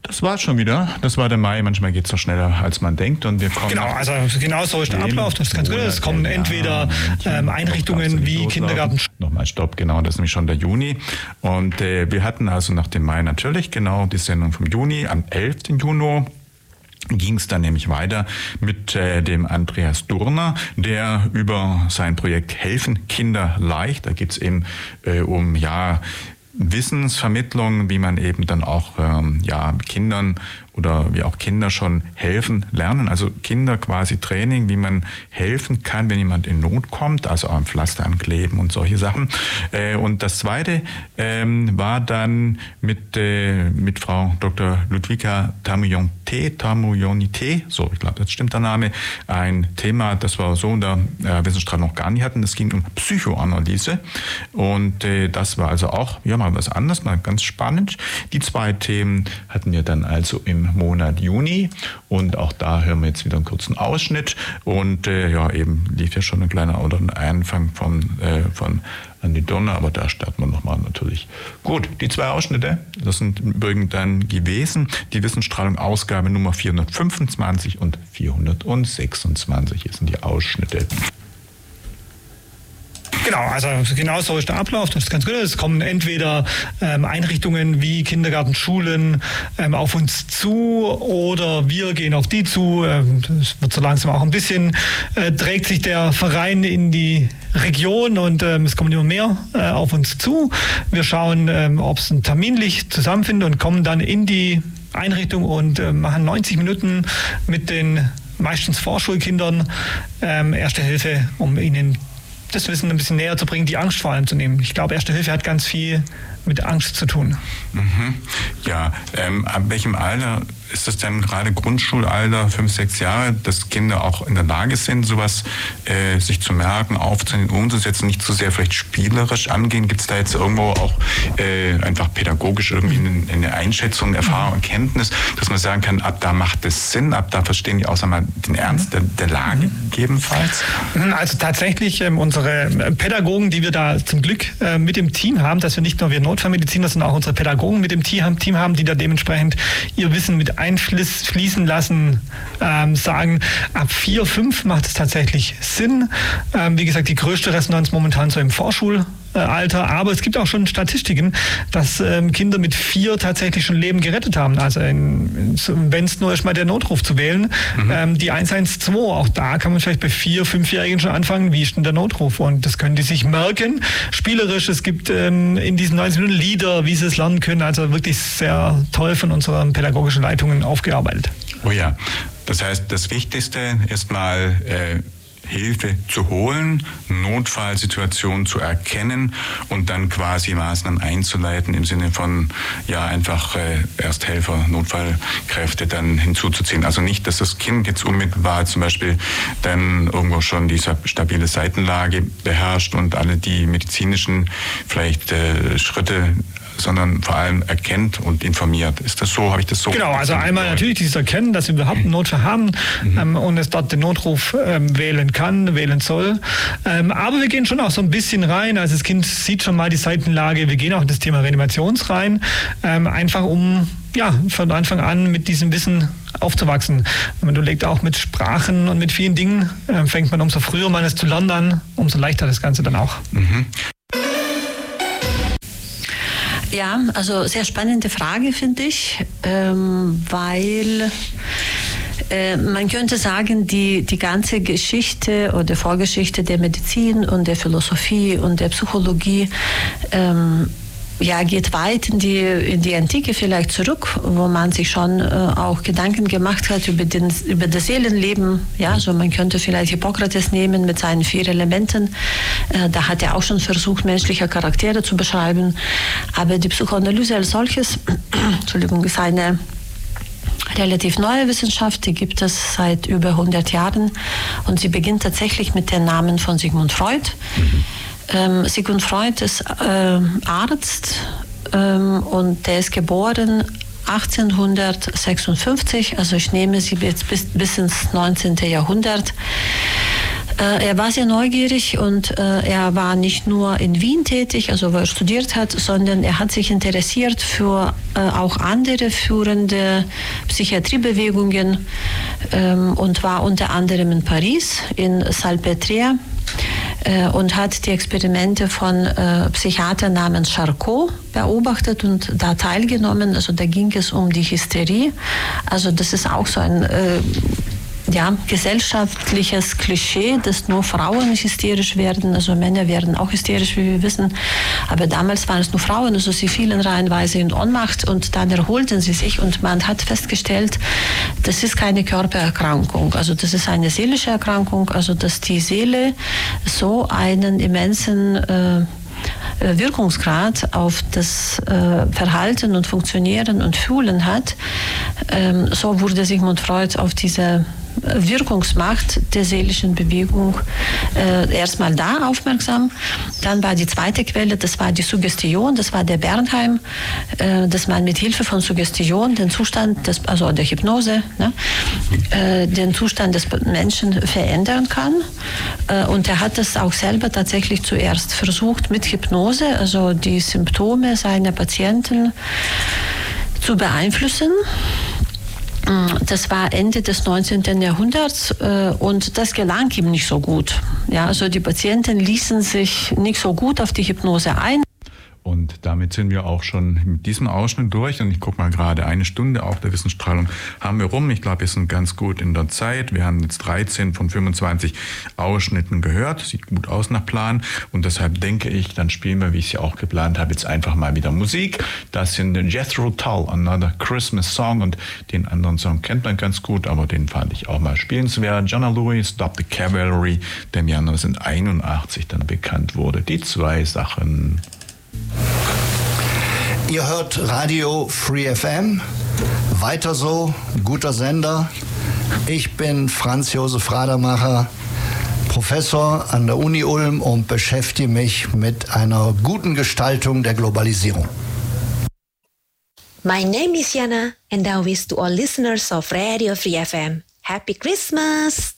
Das war's schon wieder. Das war der Mai. Manchmal geht es doch schneller, als man denkt. Und wir kommen genau, also genau so ist der Ablauf. Das ist ganz gut. Es kommen entweder ähm, Einrichtungen wie Kindergarten. Nochmal Stopp, genau. Das ist nämlich schon der Juni. Und äh, wir hatten also nach dem Mai natürlich genau die Sendung vom Juni. Am 11. Juni ging es dann nämlich weiter mit äh, dem Andreas Durner, der über sein Projekt Helfen Kinder leicht, da geht's eben äh, um ja Wissensvermittlung, wie man eben dann auch ähm, ja Kindern oder wie auch Kinder schon helfen lernen. Also Kinder quasi Training, wie man helfen kann, wenn jemand in Not kommt, also am Pflaster ankleben und solche Sachen. Äh, und das zweite ähm, war dann mit, äh, mit Frau Dr. Ludwika Tamuyonite, so ich glaube, das stimmt der Name, ein Thema, das wir so in der äh, Wissenschaft noch gar nicht hatten. Das ging um Psychoanalyse und das war also auch ja mal was anderes, mal ganz spannend. Die zwei Themen hatten wir dann also im Monat Juni. Und auch da hören wir jetzt wieder einen kurzen Ausschnitt. Und äh, ja, eben lief ja schon ein kleiner oder ein Anfang von, äh, von Andi Donner, aber da starten wir nochmal natürlich. Gut, die zwei Ausschnitte, das sind übrigens dann gewesen. Die Wissensstrahlung Ausgabe Nummer 425 und 426. Hier sind die Ausschnitte. Genau, also genau so ist der Ablauf. Das ist ganz gut. Es kommen entweder ähm, Einrichtungen wie Kindergarten, Schulen ähm, auf uns zu oder wir gehen auf die zu. Ähm, das wird so langsam auch ein bisschen, äh, trägt sich der Verein in die Region und ähm, es kommen immer mehr äh, auf uns zu. Wir schauen, ähm, ob es terminlich zusammenfindet und kommen dann in die Einrichtung und äh, machen 90 Minuten mit den meistens Vorschulkindern ähm, Erste Hilfe, um ihnen das Wissen ein bisschen näher zu bringen, die Angst vor allem zu nehmen. Ich glaube, Erste Hilfe hat ganz viel mit Angst zu tun. Mhm. Ja, ähm, ab welchem Alter ist das denn gerade Grundschulalter, fünf, sechs Jahre, dass Kinder auch in der Lage sind, sowas äh, sich zu merken, aufzunehmen, umzusetzen, nicht zu sehr vielleicht spielerisch angehen? Gibt es da jetzt irgendwo auch äh, einfach pädagogisch irgendwie eine, eine Einschätzung, Erfahrung, Erkenntnis, dass man sagen kann, ab da macht es Sinn, ab da verstehen die auch mal den Ernst der, der Lage gegebenenfalls? Mhm, also tatsächlich ähm, unsere Pädagogen, die wir da zum Glück äh, mit dem Team haben, dass wir nicht nur wir Notfallmediziner, sondern auch unsere Pädagogen mit dem Team haben, die da dementsprechend ihr Wissen mit einfließen lassen, ähm, sagen, ab vier, fünf macht es tatsächlich Sinn. Ähm, wie gesagt, die größte Resonanz momentan so im Vorschul Alter. Aber es gibt auch schon Statistiken, dass ähm, Kinder mit vier tatsächlich schon Leben gerettet haben. Also wenn es nur erstmal der Notruf zu wählen, mhm. ähm, die 112, auch da kann man vielleicht bei vier, fünfjährigen schon anfangen, wie ist denn der Notruf? Und das können die sich merken. Spielerisch, es gibt ähm, in diesen 90 Minuten Lieder, wie sie es lernen können. Also wirklich sehr toll von unseren pädagogischen Leitungen aufgearbeitet. Oh ja, das heißt, das Wichtigste ist mal äh, Hilfe zu holen, Notfallsituationen zu erkennen und dann quasi Maßnahmen einzuleiten im Sinne von ja einfach äh, Ersthelfer, Notfallkräfte dann hinzuzuziehen. Also nicht, dass das Kind jetzt unmittelbar zum Beispiel dann irgendwo schon diese stabile Seitenlage beherrscht und alle die medizinischen vielleicht äh, Schritte sondern vor allem erkennt und informiert. Ist das so? Habe ich das so? Genau, also einmal natürlich dieses Erkennen, dass wir überhaupt einen Notfall haben mhm. ähm, und es dort den Notruf ähm, wählen kann, wählen soll. Ähm, aber wir gehen schon auch so ein bisschen rein. Also das Kind sieht schon mal die Seitenlage. Wir gehen auch in das Thema Reanimations rein, ähm, einfach um ja, von Anfang an mit diesem Wissen aufzuwachsen. Man legt auch mit Sprachen und mit vielen Dingen, äh, fängt man umso früher man es zu lernen, umso leichter das Ganze dann auch. Mhm. Ja, also sehr spannende Frage finde ich, ähm, weil äh, man könnte sagen, die, die ganze Geschichte oder Vorgeschichte der Medizin und der Philosophie und der Psychologie ähm, ja, geht weit in die, in die Antike vielleicht zurück, wo man sich schon äh, auch Gedanken gemacht hat über, den, über das Seelenleben. Ja, also man könnte vielleicht Hippokrates nehmen mit seinen vier Elementen. Äh, da hat er auch schon versucht, menschliche Charaktere zu beschreiben. Aber die Psychoanalyse als solches, *clears throat* Entschuldigung, ist eine relativ neue Wissenschaft, die gibt es seit über 100 Jahren und sie beginnt tatsächlich mit dem Namen von Sigmund Freud. Mhm. Ähm, Sigmund Freud ist äh, Arzt ähm, und der ist geboren 1856, also ich nehme sie jetzt bis, bis ins 19. Jahrhundert. Äh, er war sehr neugierig und äh, er war nicht nur in Wien tätig, also wo er studiert hat, sondern er hat sich interessiert für äh, auch andere führende Psychiatriebewegungen ähm, und war unter anderem in Paris, in Salpêtrière äh, und hat die Experimente von äh, Psychiater namens Charcot beobachtet und da teilgenommen. Also da ging es um die Hysterie. Also das ist auch so ein äh, ja, gesellschaftliches Klischee, dass nur Frauen hysterisch werden. Also Männer werden auch hysterisch, wie wir wissen. Aber damals waren es nur Frauen, also sie fielen reihenweise in Ohnmacht und dann erholten sie sich und man hat festgestellt, das ist keine Körpererkrankung. Also das ist eine seelische Erkrankung, also dass die Seele so einen immensen äh, Wirkungsgrad auf das äh, Verhalten und Funktionieren und Fühlen hat. Ähm, so wurde Sigmund Freud auf diese Wirkungsmacht der seelischen Bewegung äh, erstmal da aufmerksam. Dann war die zweite Quelle, das war die Suggestion, das war der Bernheim, äh, dass man mit Hilfe von Suggestion den Zustand, des, also der Hypnose, ne, äh, den Zustand des Menschen verändern kann. Äh, und er hat das auch selber tatsächlich zuerst versucht mit Hypnose, also die Symptome seiner Patienten zu beeinflussen. Das war Ende des 19. Jahrhunderts äh, und das gelang ihm nicht so gut. Ja, also die Patienten ließen sich nicht so gut auf die Hypnose ein. Und damit sind wir auch schon mit diesem Ausschnitt durch. Und ich gucke mal gerade, eine Stunde auf der Wissensstrahlung haben wir rum. Ich glaube, wir sind ganz gut in der Zeit. Wir haben jetzt 13 von 25 Ausschnitten gehört. Sieht gut aus nach Plan. Und deshalb denke ich, dann spielen wir, wie ich es ja auch geplant habe, jetzt einfach mal wieder Musik. Das sind Jethro Tull, Another Christmas Song. Und den anderen Song kennt man ganz gut, aber den fand ich auch mal spielenswert. Jonna Louis, Stop the Cavalry, der im Jahr 1981 dann bekannt wurde. Die zwei Sachen. Ihr hört Radio Free FM. Weiter so, guter Sender. Ich bin Franz Josef Radermacher, Professor an der Uni Ulm und beschäftige mich mit einer guten Gestaltung der Globalisierung. My name is Jana and I wish to all listeners of Radio Free FM Happy Christmas!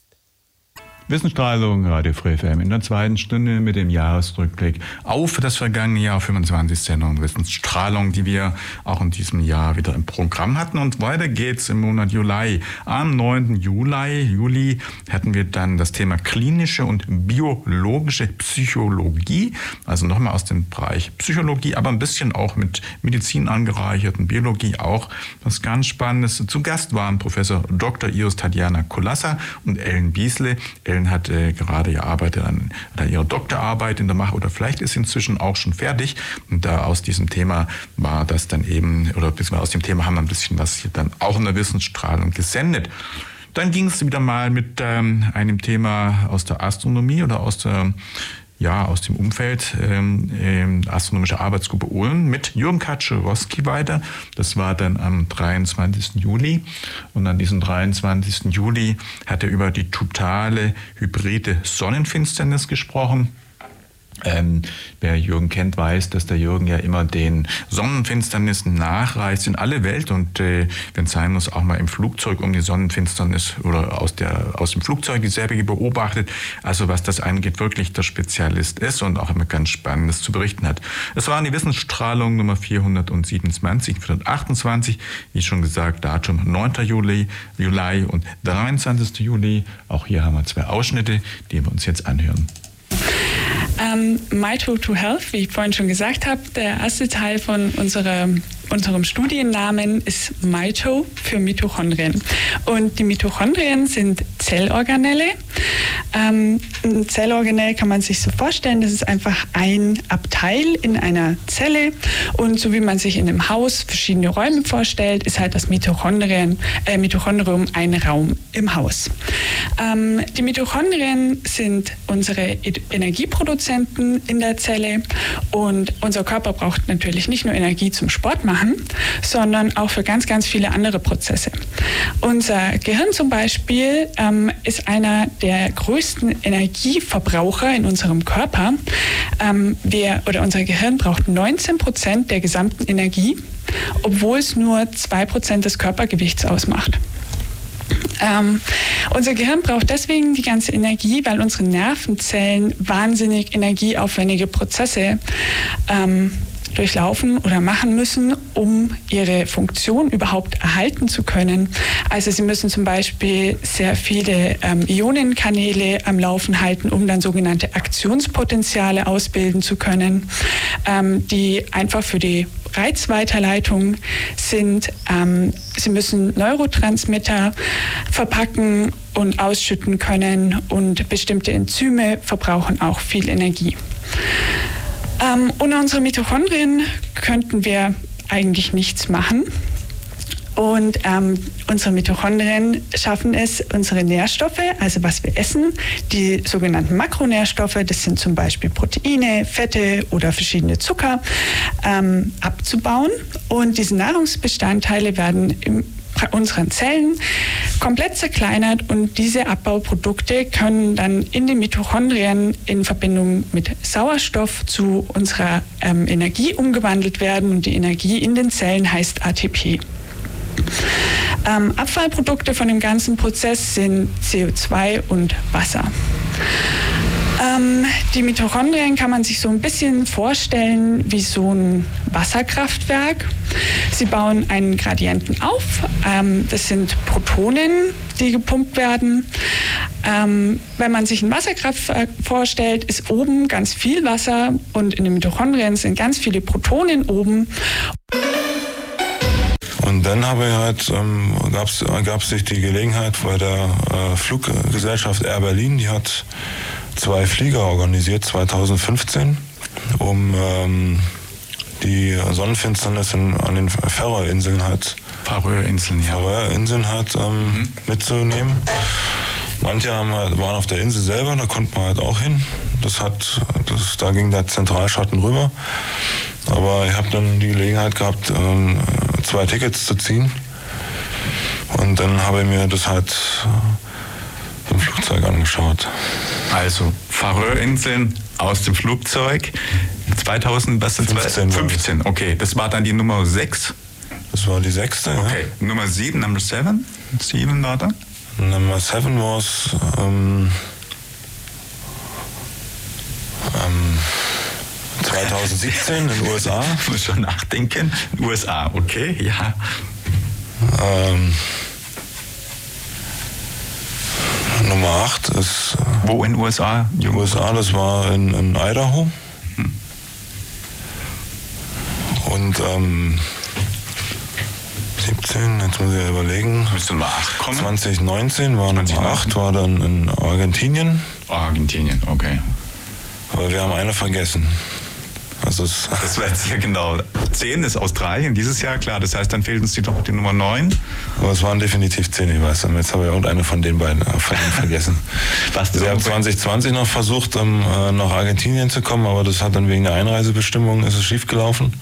Wissensstrahlung, Radio Free FM in der zweiten Stunde mit dem Jahresrückblick auf das vergangene Jahr, 25 Sendungen Wissensstrahlung, die wir auch in diesem Jahr wieder im Programm hatten. Und weiter geht's im Monat Juli. Am 9. Juli, Juli hatten wir dann das Thema klinische und biologische Psychologie, also nochmal aus dem Bereich Psychologie, aber ein bisschen auch mit Medizin angereichert und Biologie auch. Was ganz Spannendes. Zu Gast waren Professor Dr. Iris Tatjana Kolassa und Ellen Biesle. Ellen Ellen hat äh, gerade ihr arbeitet an, an ihrer Doktorarbeit in der Mache oder vielleicht ist inzwischen auch schon fertig. Und da aus diesem Thema war das dann eben, oder beziehungsweise aus dem Thema haben wir ein bisschen was hier dann auch in der Wissensstrahlung gesendet. Dann ging es wieder mal mit ähm, einem Thema aus der Astronomie oder aus der ja, aus dem Umfeld ähm, ähm, Astronomische Arbeitsgruppe Ulm mit Jürgen Kaczorowski weiter. Das war dann am 23. Juli. Und an diesem 23. Juli hat er über die totale hybride Sonnenfinsternis gesprochen. Ähm, wer Jürgen kennt, weiß, dass der Jürgen ja immer den Sonnenfinsternissen nachreist in alle Welt und äh, wenn es sein muss, auch mal im Flugzeug um die Sonnenfinsternis oder aus, der, aus dem Flugzeug dieselbe beobachtet. Also was das angeht, wirklich der Spezialist ist und auch immer ganz Spannendes zu berichten hat. Es waren die Wissensstrahlung Nummer 427, 428, wie schon gesagt, Datum 9. Juli, Juli und 23. Juli. Auch hier haben wir zwei Ausschnitte, die wir uns jetzt anhören. Ähm, My to Health, wie ich vorhin schon gesagt habe, der erste Teil von unserer, unserem Studiennamen ist Mito für Mitochondrien. Und die Mitochondrien sind Zellorganelle. Ähm, ein Zellorganell kann man sich so vorstellen, das ist einfach ein Abteil in einer Zelle. Und so wie man sich in einem Haus verschiedene Räume vorstellt, ist halt das Mitochondrien, äh, Mitochondrium ein Raum im Haus. Ähm, die Mitochondrien sind unsere Energieproduzenten in der Zelle und unser Körper braucht natürlich nicht nur Energie zum Sport machen, sondern auch für ganz, ganz viele andere Prozesse. Unser Gehirn zum Beispiel ähm, ist einer der größten Energieverbraucher in unserem Körper. Ähm, wir, oder unser Gehirn braucht 19 Prozent der gesamten Energie, obwohl es nur 2 Prozent des Körpergewichts ausmacht. Ähm, unser Gehirn braucht deswegen die ganze Energie, weil unsere Nervenzellen wahnsinnig energieaufwendige Prozesse ähm, durchlaufen oder machen müssen, um ihre Funktion überhaupt erhalten zu können. Also sie müssen zum Beispiel sehr viele ähm, Ionenkanäle am Laufen halten, um dann sogenannte Aktionspotenziale ausbilden zu können, ähm, die einfach für die Reizweiterleitung sind. Ähm, sie müssen Neurotransmitter verpacken und ausschütten können und bestimmte Enzyme verbrauchen auch viel Energie. Ähm, ohne unsere Mitochondrien könnten wir eigentlich nichts machen. Und ähm, unsere Mitochondrien schaffen es, unsere Nährstoffe, also was wir essen, die sogenannten Makronährstoffe, das sind zum Beispiel Proteine, Fette oder verschiedene Zucker, ähm, abzubauen. Und diese Nahrungsbestandteile werden im unseren Zellen komplett zerkleinert und diese Abbauprodukte können dann in den Mitochondrien in Verbindung mit Sauerstoff zu unserer ähm, Energie umgewandelt werden und die Energie in den Zellen heißt ATP. Ähm, Abfallprodukte von dem ganzen Prozess sind CO2 und Wasser. Ähm, die Mitochondrien kann man sich so ein bisschen vorstellen wie so ein Wasserkraftwerk. Sie bauen einen Gradienten auf. Ähm, das sind Protonen, die gepumpt werden. Ähm, wenn man sich ein Wasserkraftwerk vorstellt, ist oben ganz viel Wasser und in den Mitochondrien sind ganz viele Protonen oben. Und dann habe halt, ähm, gab es sich die Gelegenheit bei der äh, Fluggesellschaft Air Berlin, die hat zwei Flieger organisiert 2015, um ähm, die Sonnenfinsternis in, an den Färöerinseln halt Färöerinseln, ja. Färöerinseln halt ähm, mhm. mitzunehmen. Manche haben halt, waren auf der Insel selber, da konnte man halt auch hin. Das hat, das, da ging der Zentralschatten rüber. Aber ich habe dann die Gelegenheit gehabt, ähm, zwei Tickets zu ziehen. Und dann habe ich mir das halt äh, im Flugzeug angeschaut. Also Färöerinseln aus dem Flugzeug. 2000, was sind 15, 15, okay. Das war dann die Nummer 6. Das war die sechste, Okay. Ja. Nummer 7, Nummer 7. 7 war dann? Nummer 7 war ähm, Ähm, 2017 in *laughs* den USA. Ich muss schon nachdenken. USA, okay, ja. Ähm, Nummer 8 ist. Wo in den USA? In USA, das war in, in Idaho. Hm. Und ähm, 17, jetzt muss ich überlegen. Müsste Nummer 8 kommen? 2019 war Nummer 8, war dann in Argentinien. Argentinien, okay. Aber wir haben eine vergessen. Also das war jetzt ja genau. 10 ist Australien dieses Jahr, klar. Das heißt, dann fehlt uns die, die Nummer 9. Aber es waren definitiv 10, ich weiß. Jetzt habe ich irgendeine von den beiden äh, von vergessen. *laughs* Was Wir haben 2020 noch versucht, um, äh, nach Argentinien zu kommen, aber das hat dann wegen der Einreisebestimmung ist es schiefgelaufen.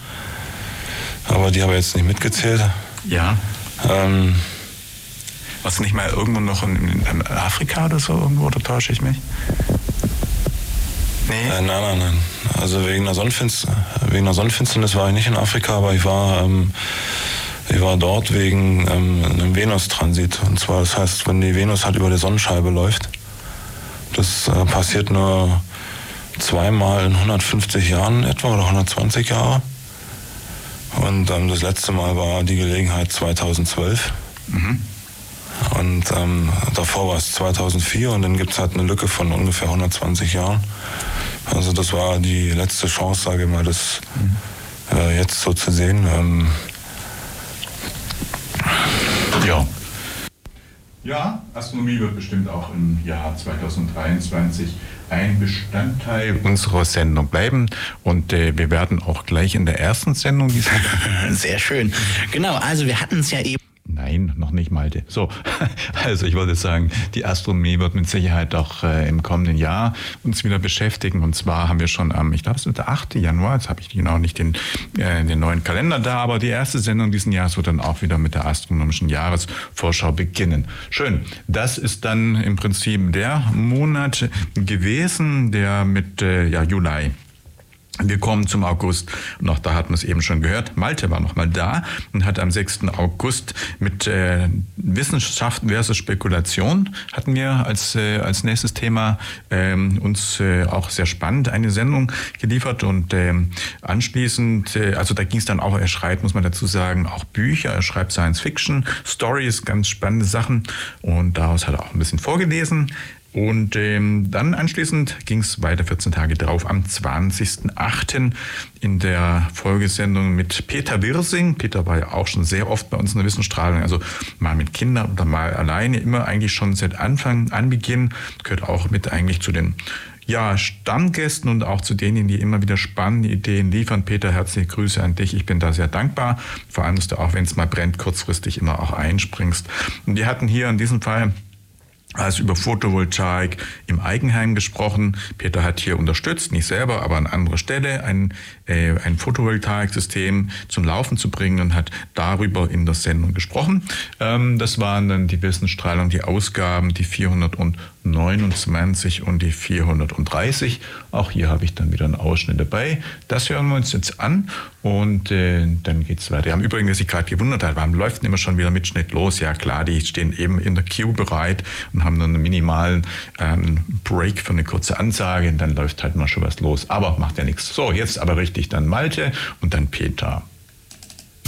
Aber die haben wir jetzt nicht mitgezählt. Ja. Ähm, Warst du nicht mal irgendwo noch in, in Afrika oder so irgendwo, oder täusche ich mich? Nee. Äh, nein, nein, nein. Also wegen der, Sonnenfinster wegen der Sonnenfinsternis war ich nicht in Afrika, aber ich war, ähm, ich war dort wegen ähm, einem Venus-Transit. Und zwar, das heißt, wenn die Venus halt über die Sonnenscheibe läuft, das äh, passiert nur zweimal in 150 Jahren etwa oder 120 Jahre. Und ähm, das letzte Mal war die Gelegenheit 2012. Mhm. Und ähm, davor war es 2004 und dann gibt es halt eine Lücke von ungefähr 120 Jahren. Also das war die letzte Chance, sage ich mal, das äh, jetzt so zu sehen. Ähm, ja. Ja, Astronomie wird bestimmt auch im Jahr 2023 ein Bestandteil unserer Sendung bleiben. Und äh, wir werden auch gleich in der ersten Sendung dieser. *laughs* Sehr schön. Genau, also wir hatten es ja eben. Nein, noch nicht Malte. So, *laughs* also ich wollte sagen, die Astronomie wird mit Sicherheit auch äh, im kommenden Jahr uns wieder beschäftigen. Und zwar haben wir schon am, ich glaube, es ist der 8. Januar, jetzt habe ich genau nicht den, äh, den neuen Kalender da, aber die erste Sendung diesen Jahres wird dann auch wieder mit der astronomischen Jahresvorschau beginnen. Schön, das ist dann im Prinzip der Monat gewesen, der mit äh, ja, Juli wir kommen zum August. Noch da hat man es eben schon gehört. Malte war noch mal da und hat am 6. August mit äh, Wissenschaft versus Spekulation hatten wir als, äh, als nächstes Thema ähm, uns äh, auch sehr spannend eine Sendung geliefert und ähm, anschließend, äh, also da ging es dann auch, er schreibt, muss man dazu sagen, auch Bücher, er schreibt Science Fiction, Stories, ganz spannende Sachen und daraus hat er auch ein bisschen vorgelesen. Und ähm, dann anschließend ging es weiter 14 Tage drauf am 20.08. in der Folgesendung mit Peter Wirsing. Peter war ja auch schon sehr oft bei uns in der Wissensstrahlung, also mal mit Kindern oder mal alleine, immer eigentlich schon seit Anfang an Beginn, gehört auch mit eigentlich zu den ja, Stammgästen und auch zu denen, die immer wieder spannende Ideen liefern. Peter, herzliche Grüße an dich. Ich bin da sehr dankbar. Vor allem, dass du auch, wenn es mal brennt, kurzfristig immer auch einspringst. Und wir hatten hier in diesem Fall also über Photovoltaik im Eigenheim gesprochen. Peter hat hier unterstützt, nicht selber, aber an anderer Stelle ein, äh, ein Photovoltaiksystem zum Laufen zu bringen und hat darüber in der Sendung gesprochen. Ähm, das waren dann die Wissensstrahlung, die Ausgaben, die 429 und die 430. Auch hier habe ich dann wieder einen Ausschnitt dabei. Das hören wir uns jetzt an und äh, dann geht's weiter. Wir haben übrigens, was ich gerade gewundert habe, warum läuft immer schon wieder Mitschnitt los? Ja klar, die stehen eben in der Queue bereit und haben dann einen minimalen ähm, Break für eine kurze Ansage und dann läuft halt mal schon was los. Aber macht ja nichts. So, jetzt aber richtig dann Malte und dann Peter.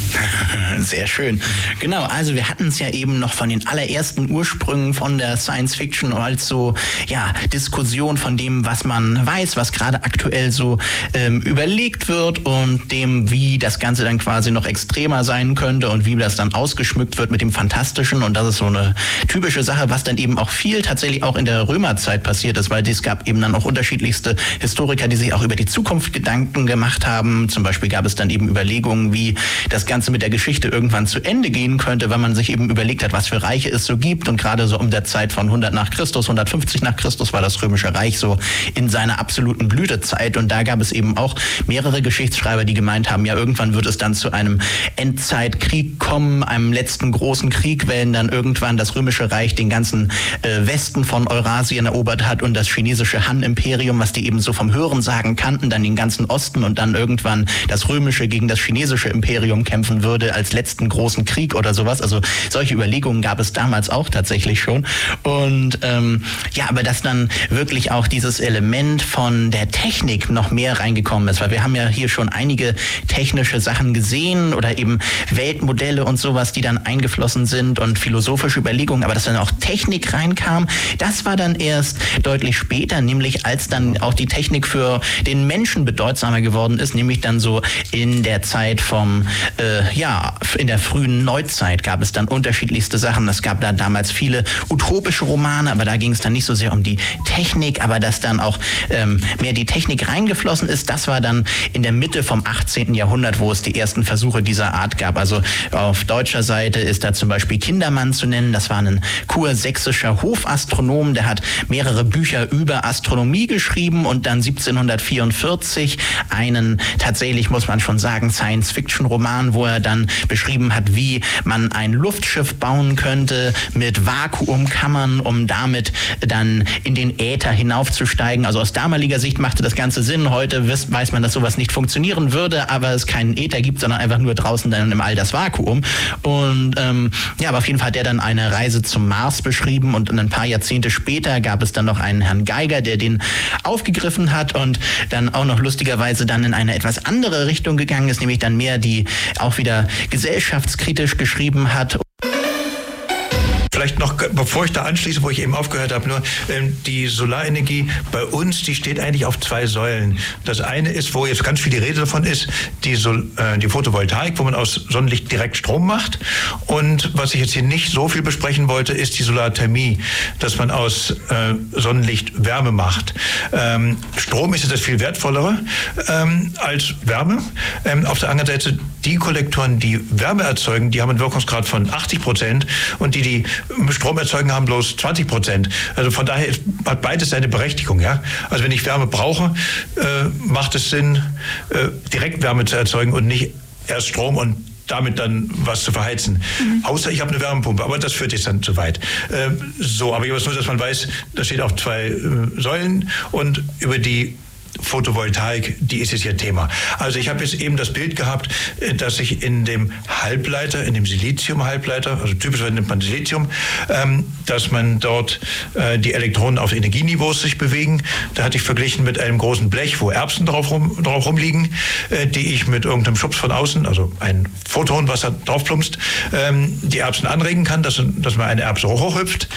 *laughs* Sehr schön. Genau, also wir hatten es ja eben noch von den allerersten Ursprüngen von der Science Fiction als so, ja, Diskussion von dem, was man weiß, was gerade aktuell so ähm, überlegt wird und dem, wie das Ganze dann quasi noch extremer sein könnte und wie das dann ausgeschmückt wird mit dem Fantastischen. Und das ist so eine typische Sache, was dann eben auch viel tatsächlich auch in der Römerzeit passiert ist, weil es gab eben dann auch unterschiedlichste Historiker, die sich auch über die Zukunft Gedanken gemacht haben. Zum Beispiel gab es dann eben Überlegungen, wie das Ganze mit der Geschichte irgendwann zu Ende gehen könnte, wenn man sich eben überlegt hat, was für Reiche es so gibt. Und gerade so um der Zeit von 100 nach Christus, 150 nach Christus war das Römische Reich so in seiner absoluten Blütezeit. Und da gab es eben auch mehrere Geschichtsschreiber, die gemeint haben, ja, irgendwann wird es dann zu einem Endzeitkrieg kommen, einem letzten großen Krieg, wenn dann irgendwann das Römische Reich den ganzen äh, Westen von Eurasien erobert hat und das chinesische Han-Imperium, was die eben so vom Hören sagen kannten, dann den ganzen Osten und dann irgendwann das Römische gegen das chinesische Imperium kämpfen würde als letzten großen Krieg oder sowas. Also solche Überlegungen gab es damals auch tatsächlich schon. Und ähm, ja, aber dass dann wirklich auch dieses Element von der Technik noch mehr reingekommen ist, weil wir haben ja hier schon einige technische Sachen gesehen oder eben Weltmodelle und sowas, die dann eingeflossen sind und philosophische Überlegungen, aber dass dann auch Technik reinkam, das war dann erst deutlich später, nämlich als dann auch die Technik für den Menschen bedeutsamer geworden ist, nämlich dann so in der Zeit vom, äh, ja, in der frühen Neuzeit gab es dann unterschiedlichste Sachen. Es gab da damals viele utopische Romane, aber da ging es dann nicht so sehr um die Technik, aber dass dann auch ähm, mehr die Technik reingeflossen ist, das war dann in der Mitte vom 18. Jahrhundert, wo es die ersten Versuche dieser Art gab. Also auf deutscher Seite ist da zum Beispiel Kindermann zu nennen. Das war ein kursächsischer Hofastronom, der hat mehrere Bücher über Astronomie geschrieben und dann 1744 einen tatsächlich, muss man schon sagen, Science-Fiction-Roman, wo er dann beschrieben hat, wie man ein Luftschiff bauen könnte mit Vakuumkammern, um damit dann in den Äther hinaufzusteigen. Also aus damaliger Sicht machte das Ganze Sinn. Heute weiß man, dass sowas nicht funktionieren würde, aber es keinen Äther gibt, sondern einfach nur draußen dann im All das Vakuum. Und ähm, ja, aber auf jeden Fall hat er dann eine Reise zum Mars beschrieben und ein paar Jahrzehnte später gab es dann noch einen Herrn Geiger, der den aufgegriffen hat und dann auch noch lustigerweise dann in eine etwas andere Richtung gegangen ist, nämlich dann mehr die auch wieder gesellschaftskritisch geschrieben hat. Vielleicht noch, bevor ich da anschließe, wo ich eben aufgehört habe, nur ähm, die Solarenergie bei uns, die steht eigentlich auf zwei Säulen. Das eine ist, wo jetzt ganz viel die Rede davon ist, die, Sol äh, die Photovoltaik, wo man aus Sonnenlicht direkt Strom macht. Und was ich jetzt hier nicht so viel besprechen wollte, ist die Solarthermie, dass man aus äh, Sonnenlicht Wärme macht. Ähm, Strom ist das viel wertvollere ähm, als Wärme. Ähm, auf der anderen Seite die Kollektoren, die Wärme erzeugen, die haben einen Wirkungsgrad von 80 Prozent und die, die Strom erzeugen, haben bloß 20 Prozent. Also von daher hat beides seine Berechtigung. Ja? Also wenn ich Wärme brauche, äh, macht es Sinn, äh, direkt Wärme zu erzeugen und nicht erst Strom und damit dann was zu verheizen. Mhm. Außer ich habe eine Wärmepumpe, aber das führt jetzt dann zu weit. Äh, so, aber ich muss nur, dass man weiß, das steht auf zwei äh, Säulen und über die Photovoltaik, die ist jetzt ja Thema. Also ich habe jetzt eben das Bild gehabt, äh, dass ich in dem Halbleiter, in dem Silizium-Halbleiter, also typischerweise nennt man Silizium, ähm, dass man dort äh, die Elektronen auf Energieniveaus sich bewegen. Da hatte ich verglichen mit einem großen Blech, wo Erbsen drauf, rum, drauf rumliegen, äh, die ich mit irgendeinem Schubs von außen, also ein Photon, was da drauf plumpst, ähm, die Erbsen anregen kann, dass, dass man eine Erbse hochhüpft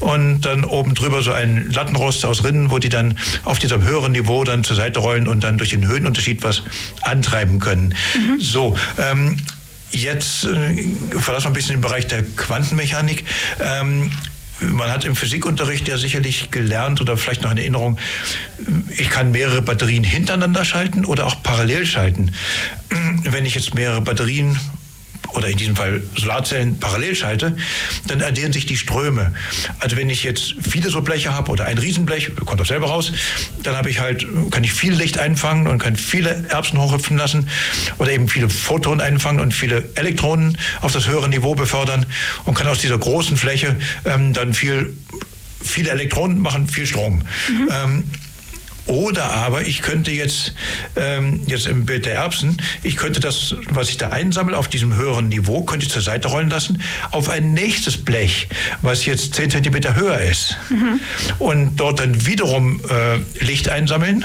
und dann oben drüber so ein Lattenrost aus Rinnen, wo die dann auf diesem höheren Niveau dann zur Seite rollen und dann durch den Höhenunterschied was antreiben können. Mhm. So, ähm, jetzt äh, verlassen wir ein bisschen den Bereich der Quantenmechanik. Ähm, man hat im Physikunterricht ja sicherlich gelernt oder vielleicht noch in Erinnerung, ich kann mehrere Batterien hintereinander schalten oder auch parallel schalten. Wenn ich jetzt mehrere Batterien oder in diesem Fall Solarzellen parallel schalte, dann addieren sich die Ströme. Also wenn ich jetzt viele so Bleche habe oder ein Riesenblech, kommt auch selber raus, dann habe ich halt, kann ich viel Licht einfangen und kann viele Erbsen hochhüpfen lassen oder eben viele Photonen einfangen und viele Elektronen auf das höhere Niveau befördern und kann aus dieser großen Fläche ähm, dann viel viele Elektronen machen viel Strom. Mhm. Ähm, oder aber ich könnte jetzt, ähm, jetzt im Bild der Erbsen, ich könnte das, was ich da einsammle, auf diesem höheren Niveau, könnte ich zur Seite rollen lassen, auf ein nächstes Blech, was jetzt 10 cm höher ist. Mhm. Und dort dann wiederum äh, Licht einsammeln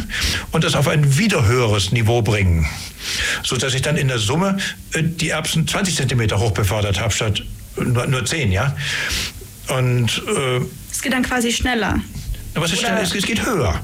und das auf ein wieder höheres Niveau bringen. So dass ich dann in der Summe äh, die Erbsen 20 cm hoch befördert habe, statt nur, nur 10, ja. Und äh, es geht dann quasi schneller. Was ist schneller? Es geht höher.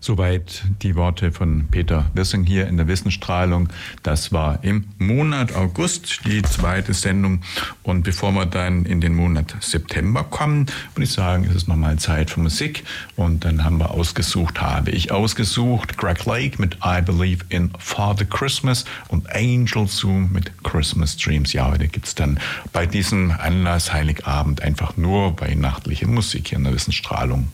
Soweit die Worte von Peter Wissing hier in der Wissensstrahlung. Das war im Monat August die zweite Sendung. Und bevor wir dann in den Monat September kommen, würde ich sagen, ist es nochmal Zeit für Musik. Und dann haben wir ausgesucht, habe ich ausgesucht, Greg Lake mit I Believe in Father Christmas und Angel Zoom mit Christmas Dreams. Ja, heute gibt es dann bei diesem Anlass Heiligabend einfach nur weihnachtliche Musik hier in der Wissensstrahlung.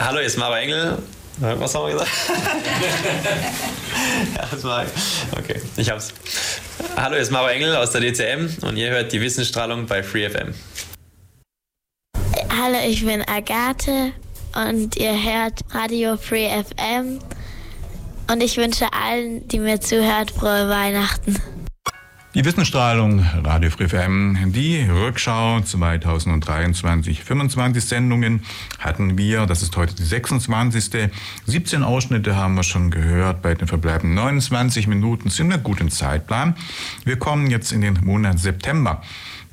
Hallo, hier ist Mara Engel was haben wir gesagt? *laughs* ja, das war. Okay, ich hab's. Hallo, hier ist Maro Engel aus der DCM und ihr hört die Wissensstrahlung bei FreeFM. Hallo, ich bin Agathe und ihr hört Radio Free FM und ich wünsche allen, die mir zuhört, frohe Weihnachten. Die Wissensstrahlung, Radio Free FM, die Rückschau 2023, 25 Sendungen hatten wir, das ist heute die 26. 17 Ausschnitte haben wir schon gehört, bei den verbleibenden 29 Minuten sind wir gut im Zeitplan. Wir kommen jetzt in den Monat September.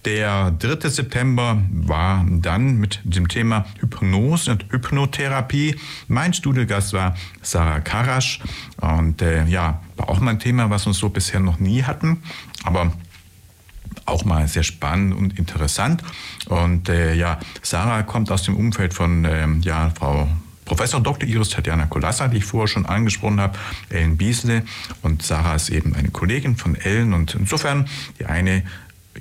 Der 3. September war dann mit dem Thema Hypnose und Hypnotherapie. Mein Studiogast war Sarah Karasch und äh, ja, war auch mal ein Thema, was wir so bisher noch nie hatten, aber auch mal sehr spannend und interessant. Und äh, ja, Sarah kommt aus dem Umfeld von ähm, ja, Frau Professor Dr. Iris Tatjana Kolassa, die ich vorher schon angesprochen habe, Ellen Biesle. Und Sarah ist eben eine Kollegin von Ellen. Und insofern die eine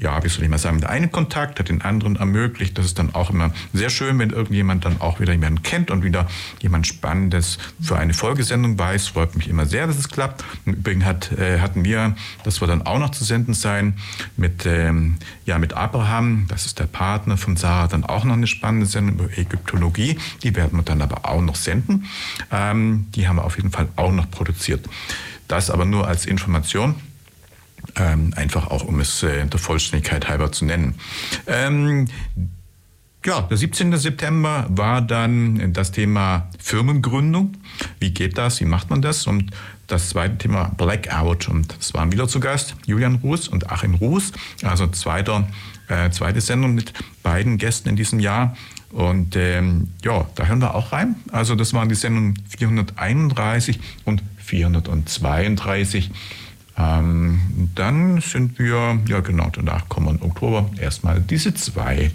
ja, wie soll ich mal sagen, der eine Kontakt hat den anderen ermöglicht. Das ist dann auch immer sehr schön, wenn irgendjemand dann auch wieder jemanden kennt und wieder jemand Spannendes für eine Folgesendung weiß. Freut mich immer sehr, dass es klappt. Im Übrigen hat, äh, hatten wir, das wird dann auch noch zu senden sein, mit, ähm, ja, mit Abraham, das ist der Partner von Sarah, dann auch noch eine spannende Sendung über Ägyptologie. Die werden wir dann aber auch noch senden. Ähm, die haben wir auf jeden Fall auch noch produziert. Das aber nur als Information. Ähm, einfach auch, um es äh, der Vollständigkeit halber zu nennen. Ähm, ja, der 17. September war dann das Thema Firmengründung. Wie geht das? Wie macht man das? Und das zweite Thema Blackout. Und das waren wieder zu Gast Julian Ruß und Achim Ruß. Also zweiter, äh, zweite Sendung mit beiden Gästen in diesem Jahr. Und ähm, ja, da hören wir auch rein. Also das waren die Sendungen 431 und 432. Ähm, dann sind wir, ja genau, danach kommen im Oktober erstmal diese zwei.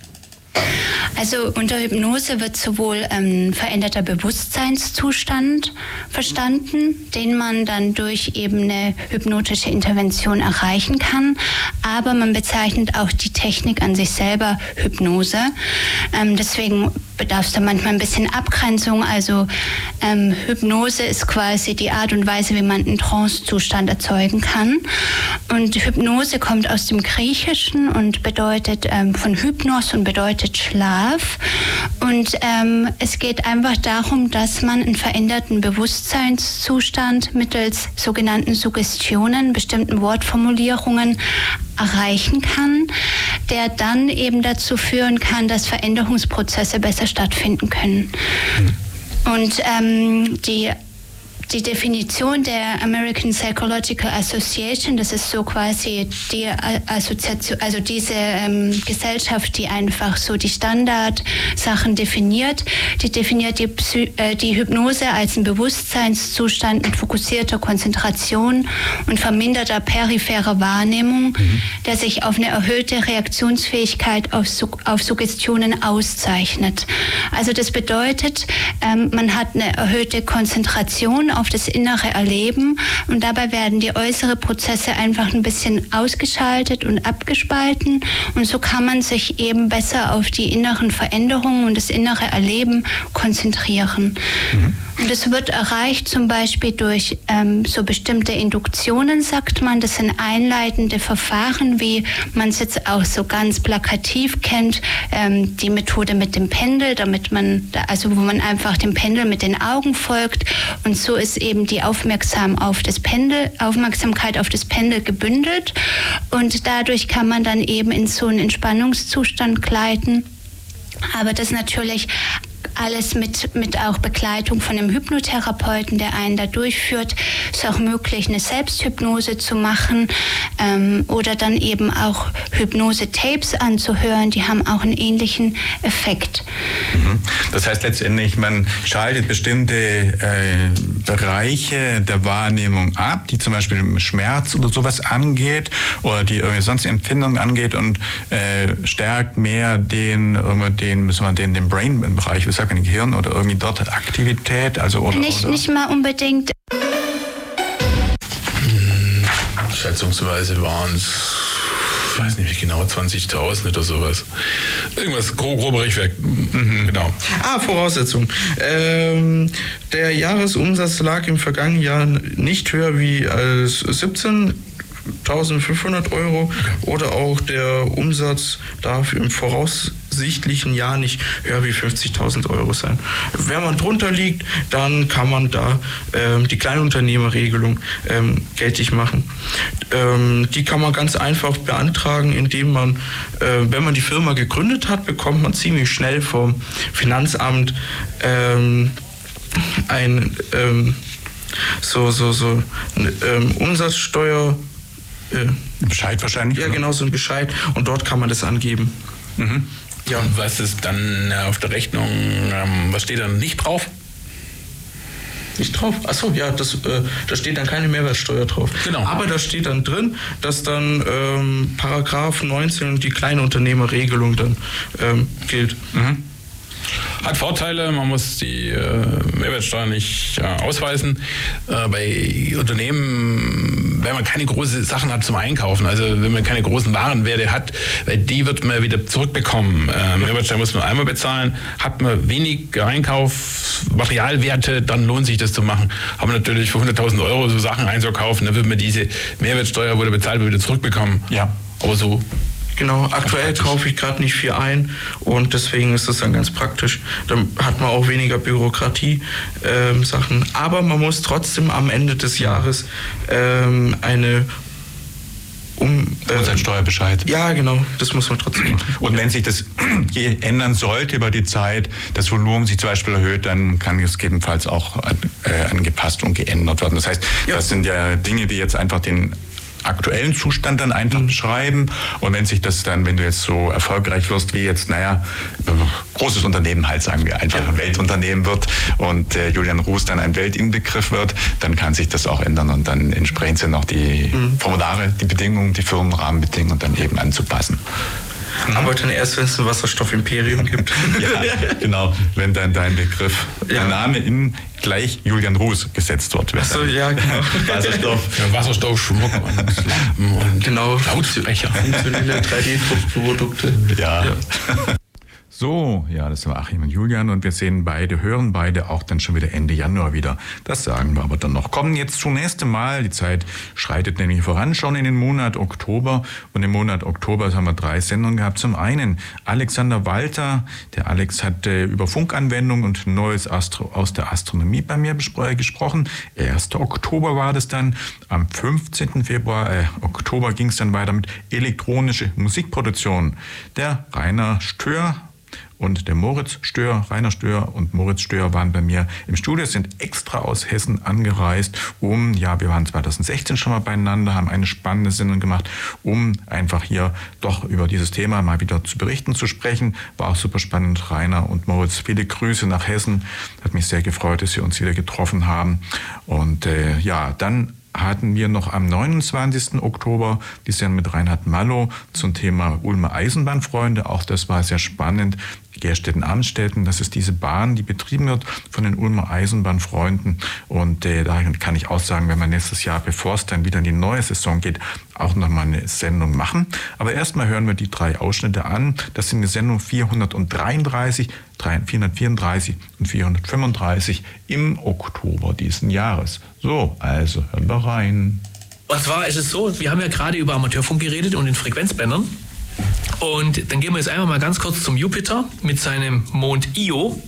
Also unter Hypnose wird sowohl ein ähm, veränderter Bewusstseinszustand verstanden, den man dann durch eben eine hypnotische Intervention erreichen kann, aber man bezeichnet auch die Technik an sich selber Hypnose. Ähm, deswegen bedarf es da manchmal ein bisschen Abgrenzung. Also ähm, Hypnose ist quasi die Art und Weise, wie man einen Trance-Zustand erzeugen kann. Und Hypnose kommt aus dem Griechischen und bedeutet ähm, von Hypnos und bedeutet Schlaf. Und ähm, es geht einfach darum, dass man einen veränderten Bewusstseinszustand mittels sogenannten Suggestionen, bestimmten Wortformulierungen erreichen kann, der dann eben dazu führen kann, dass Veränderungsprozesse besser stattfinden können. Und ähm, die die Definition der American Psychological Association, das ist so quasi die Assoziation, also diese ähm, Gesellschaft, die einfach so die Standardsachen definiert, die definiert die, Psy äh, die Hypnose als einen Bewusstseinszustand mit fokussierter Konzentration und verminderter peripherer Wahrnehmung, mhm. der sich auf eine erhöhte Reaktionsfähigkeit auf, auf Suggestionen auszeichnet. Also das bedeutet, ähm, man hat eine erhöhte Konzentration auf das innere Erleben und dabei werden die äußeren Prozesse einfach ein bisschen ausgeschaltet und abgespalten und so kann man sich eben besser auf die inneren Veränderungen und das innere Erleben konzentrieren. Mhm. Und es wird erreicht zum Beispiel durch ähm, so bestimmte Induktionen, sagt man. Das sind einleitende Verfahren, wie man es jetzt auch so ganz plakativ kennt, ähm, die Methode mit dem Pendel, damit man, also wo man einfach dem Pendel mit den Augen folgt. Und so ist eben die Aufmerksam auf das Pendel, Aufmerksamkeit auf das Pendel gebündelt. Und dadurch kann man dann eben in so einen Entspannungszustand gleiten. Aber das natürlich alles mit, mit auch Begleitung von einem Hypnotherapeuten, der einen da durchführt. Ist auch möglich, eine Selbsthypnose zu machen ähm, oder dann eben auch Hypnose-Tapes anzuhören. Die haben auch einen ähnlichen Effekt. Mhm. Das heißt letztendlich, man schaltet bestimmte äh, Bereiche der Wahrnehmung ab, die zum Beispiel Schmerz oder sowas angeht oder die irgendwie sonst Empfindungen angeht und äh, stärkt mehr den, den, müssen wir den, den Brain-Bereich, wie man, Gehirn oder irgendwie dort Aktivität? Also, oder, nicht, oder? nicht mal unbedingt. Hm, schätzungsweise waren es ich weiß nicht genau, 20.000 oder sowas. Irgendwas, grob, grober Richtwerk. Mhm, genau. Ah, Voraussetzung. Ähm, der Jahresumsatz lag im vergangenen Jahr nicht höher wie als 17 1500 Euro oder auch der Umsatz darf im Voraus voraussichtlich ein Jahr nicht höher wie 50.000 Euro sein. Wenn man drunter liegt, dann kann man da ähm, die Kleinunternehmerregelung ähm, geltend machen. Ähm, die kann man ganz einfach beantragen, indem man, äh, wenn man die Firma gegründet hat, bekommt man ziemlich schnell vom Finanzamt ähm, ein ähm, so, so, so ähm, Umsatzsteuer. Äh, Bescheid wahrscheinlich? Ja, oder? genau, so ein Bescheid. Und dort kann man das angeben. Mhm. Ja, und was ist dann äh, auf der Rechnung, ähm, was steht dann nicht drauf? Nicht drauf? Achso, ja, das, äh, da steht dann keine Mehrwertsteuer drauf. Genau. Aber da steht dann drin, dass dann ähm, Paragraph 19 die Kleinunternehmerregelung dann ähm, gilt. Mhm. Hat Vorteile, man muss die äh, Mehrwertsteuer nicht äh, ausweisen. Äh, bei Unternehmen, wenn man keine großen Sachen hat zum Einkaufen, also wenn man keine großen Warenwerte hat, weil die wird man wieder zurückbekommen. Äh, Mehrwertsteuer muss man einmal bezahlen. Hat man wenig Einkauf, Materialwerte, dann lohnt sich das zu machen. Aber natürlich für 100.000 Euro so Sachen einzukaufen, dann wird man diese Mehrwertsteuer, wo der bezahlt wird, wieder zurückbekommen. Ja. Aber so Genau, aktuell kaufe ich gerade nicht viel ein und deswegen ist das dann ganz praktisch. Dann hat man auch weniger Bürokratie-Sachen. Aber man muss trotzdem am Ende des Jahres ähm, eine um, äh, Umsatzsteuerbescheid. Ja, genau, das muss man trotzdem machen. Und wenn sich das *clears throat* ändern sollte über die Zeit, das Volumen sich zum Beispiel erhöht, dann kann es gegebenenfalls auch äh, angepasst und geändert werden. Das heißt, ja. das sind ja Dinge, die jetzt einfach den aktuellen Zustand dann einfach beschreiben. Und wenn sich das dann, wenn du jetzt so erfolgreich wirst, wie jetzt, naja, großes Unternehmen halt, sagen wir, einfach ein Weltunternehmen wird und äh, Julian Ruß dann ein Weltinbegriff wird, dann kann sich das auch ändern und dann entsprechend sind auch die mhm. Formulare, die Bedingungen, die Firmenrahmenbedingungen dann eben anzupassen. Aber dann erst, wenn es ein Wasserstoffimperium gibt. *laughs* ja, genau. Wenn dann dein Begriff, ja. der Name in gleich Julian Ruß gesetzt wird. Achso, ja, genau. Wasserstoff. Ja, Wasserstoff, Schmuck und Lampen und genau. Lautsprecher. Funktionelle 3D-Druckprodukte. ja. ja. *laughs* So, ja, das war Achim und Julian und wir sehen beide, hören beide auch dann schon wieder Ende Januar wieder. Das sagen wir aber dann noch. Kommen jetzt zunächst einmal, die Zeit schreitet nämlich voran, schon in den Monat Oktober und im Monat Oktober haben wir drei Sendungen gehabt. Zum einen Alexander Walter, der Alex hat äh, über Funkanwendungen und Neues Astro aus der Astronomie bei mir gesprochen. 1. Oktober war das dann, am 15. Februar, äh, Oktober ging es dann weiter mit elektronische Musikproduktion. Der Rainer Stör und der Moritz Stör, Rainer Stör und Moritz Stör waren bei mir im Studio, sind extra aus Hessen angereist, um, ja, wir waren 2016 schon mal beieinander, haben eine spannende Sendung gemacht, um einfach hier doch über dieses Thema mal wieder zu berichten, zu sprechen. War auch super spannend, Rainer und Moritz. Viele Grüße nach Hessen. Hat mich sehr gefreut, dass Sie uns wieder getroffen haben. Und äh, ja, dann hatten wir noch am 29. Oktober die Sendung mit Reinhard Mallow zum Thema Ulmer Eisenbahnfreunde. Auch das war sehr spannend. Gerstetten-Amstetten, das ist diese Bahn, die betrieben wird von den Ulmer Eisenbahnfreunden. Und äh, da kann ich auch sagen, wenn man nächstes Jahr, bevor es dann wieder in die neue Saison geht, auch nochmal eine Sendung machen. Aber erstmal hören wir die drei Ausschnitte an. Das sind die Sendung 433, 434 und 435 im Oktober diesen Jahres. So, also hören wir rein. Und zwar ist es so, wir haben ja gerade über Amateurfunk geredet und den Frequenzbändern. Und dann gehen wir jetzt einmal mal ganz kurz zum Jupiter mit seinem Mond Io.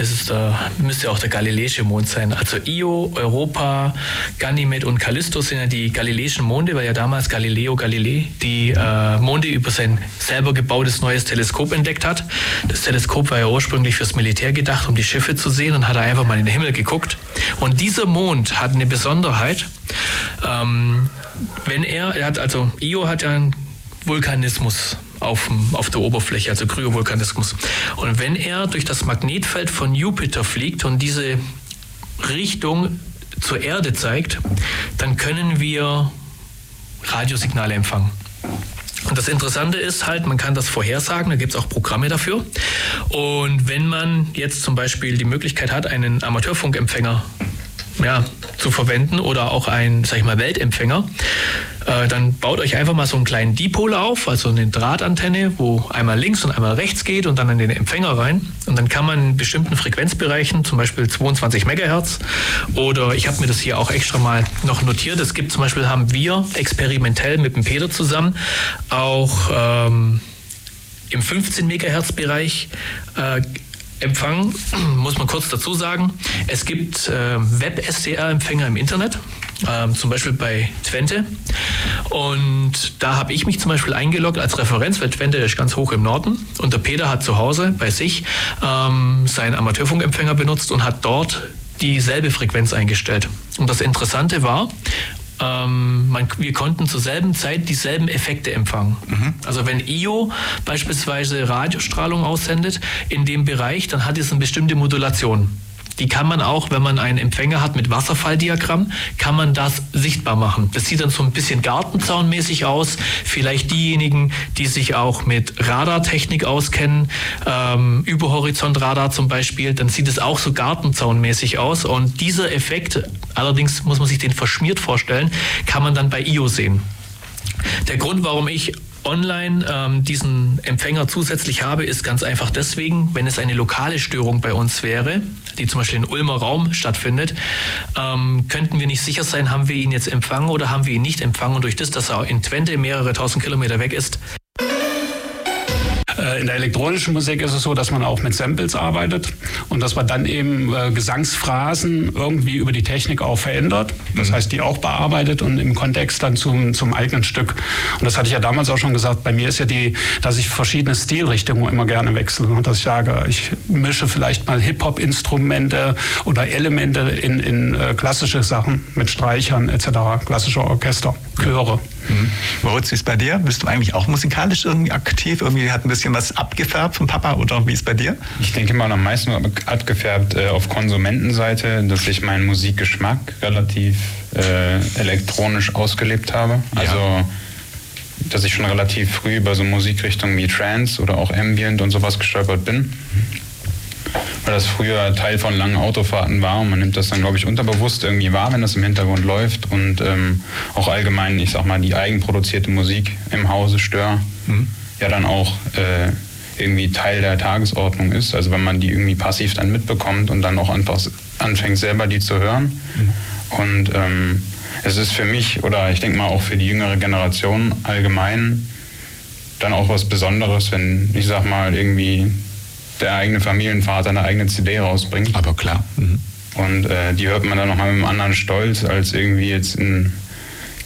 Es ist, äh, müsste auch der galileische Mond sein. Also Io, Europa, Ganymed und Callisto sind ja die galileischen Monde, weil ja damals Galileo Galilei die äh, Monde über sein selber gebautes neues Teleskop entdeckt hat. Das Teleskop war ja ursprünglich fürs Militär gedacht, um die Schiffe zu sehen und hat er einfach mal in den Himmel geguckt. Und dieser Mond hat eine Besonderheit. Ähm, wenn er, er hat also, Io hat ja einen Vulkanismus auf, auf der Oberfläche, also Kryovulkanismus. Und wenn er durch das Magnetfeld von Jupiter fliegt und diese Richtung zur Erde zeigt, dann können wir Radiosignale empfangen. Und das Interessante ist halt, man kann das vorhersagen, da gibt es auch Programme dafür. Und wenn man jetzt zum Beispiel die Möglichkeit hat, einen Amateurfunkempfänger ja, zu verwenden oder auch einen, sag ich mal, Weltempfänger, äh, dann baut euch einfach mal so einen kleinen Dipol auf, also eine Drahtantenne, wo einmal links und einmal rechts geht und dann in den Empfänger rein. Und dann kann man in bestimmten Frequenzbereichen, zum Beispiel 22 Megahertz, oder ich habe mir das hier auch extra mal noch notiert. Es gibt zum Beispiel, haben wir experimentell mit dem Peter zusammen auch ähm, im 15 Megahertz Bereich äh, Empfang, *clears throat* muss man kurz dazu sagen. Es gibt äh, Web-SDR-Empfänger im Internet, äh, zum Beispiel bei Twente. Und da habe ich mich zum Beispiel eingeloggt als Referenz, weil Twente ist ganz hoch im Norden. Und der Peter hat zu Hause bei sich ähm, seinen Amateurfunkempfänger benutzt und hat dort dieselbe Frequenz eingestellt. Und das Interessante war, ähm, man, wir konnten zur selben Zeit dieselben Effekte empfangen. Mhm. Also wenn IO beispielsweise Radiostrahlung aussendet in dem Bereich, dann hat es eine bestimmte Modulation. Die kann man auch, wenn man einen Empfänger hat mit Wasserfalldiagramm, kann man das sichtbar machen. Das sieht dann so ein bisschen gartenzaunmäßig aus. Vielleicht diejenigen, die sich auch mit Radartechnik auskennen, ähm, Überhorizontradar zum Beispiel, dann sieht es auch so gartenzaunmäßig aus. Und dieser Effekt, allerdings muss man sich den verschmiert vorstellen, kann man dann bei IO sehen. Der Grund, warum ich online ähm, diesen Empfänger zusätzlich habe, ist ganz einfach deswegen, wenn es eine lokale Störung bei uns wäre, die zum Beispiel in Ulmer Raum stattfindet, ähm, könnten wir nicht sicher sein, haben wir ihn jetzt empfangen oder haben wir ihn nicht empfangen. Und durch das, dass er in Twente mehrere tausend Kilometer weg ist, in der elektronischen Musik ist es so, dass man auch mit Samples arbeitet und dass man dann eben äh, Gesangsphrasen irgendwie über die Technik auch verändert. Das mhm. heißt, die auch bearbeitet und im Kontext dann zum, zum eigenen Stück. Und das hatte ich ja damals auch schon gesagt. Bei mir ist ja die, dass ich verschiedene Stilrichtungen immer gerne wechsle. Und dass ich sage, ich mische vielleicht mal Hip-Hop-Instrumente oder Elemente in, in äh, klassische Sachen mit Streichern etc., klassische Orchester, Chöre. Mhm. Moritz, wie ist bei dir? Bist du eigentlich auch musikalisch irgendwie aktiv? Irgendwie hat ein bisschen was abgefärbt vom Papa oder wie ist bei dir? Ich denke mal am meisten abgefärbt äh, auf Konsumentenseite, dass ich meinen Musikgeschmack relativ äh, elektronisch ausgelebt habe. Also ja. dass ich schon relativ früh über so Musikrichtungen wie Trance oder auch Ambient und sowas gestolpert bin. Weil das früher Teil von langen Autofahrten war und man nimmt das dann, glaube ich, unterbewusst irgendwie wahr, wenn das im Hintergrund läuft und ähm, auch allgemein, ich sag mal, die eigenproduzierte Musik im Hause stör, mhm. Ja dann auch äh, irgendwie Teil der Tagesordnung ist. Also wenn man die irgendwie passiv dann mitbekommt und dann auch einfach anfängt selber die zu hören. Mhm. Und ähm, es ist für mich oder ich denke mal auch für die jüngere Generation allgemein dann auch was Besonderes, wenn ich sag mal irgendwie der eigene Familienvater eine eigene CD rausbringt. Aber klar. Mhm. Und äh, die hört man dann nochmal mit einem anderen Stolz, als irgendwie jetzt in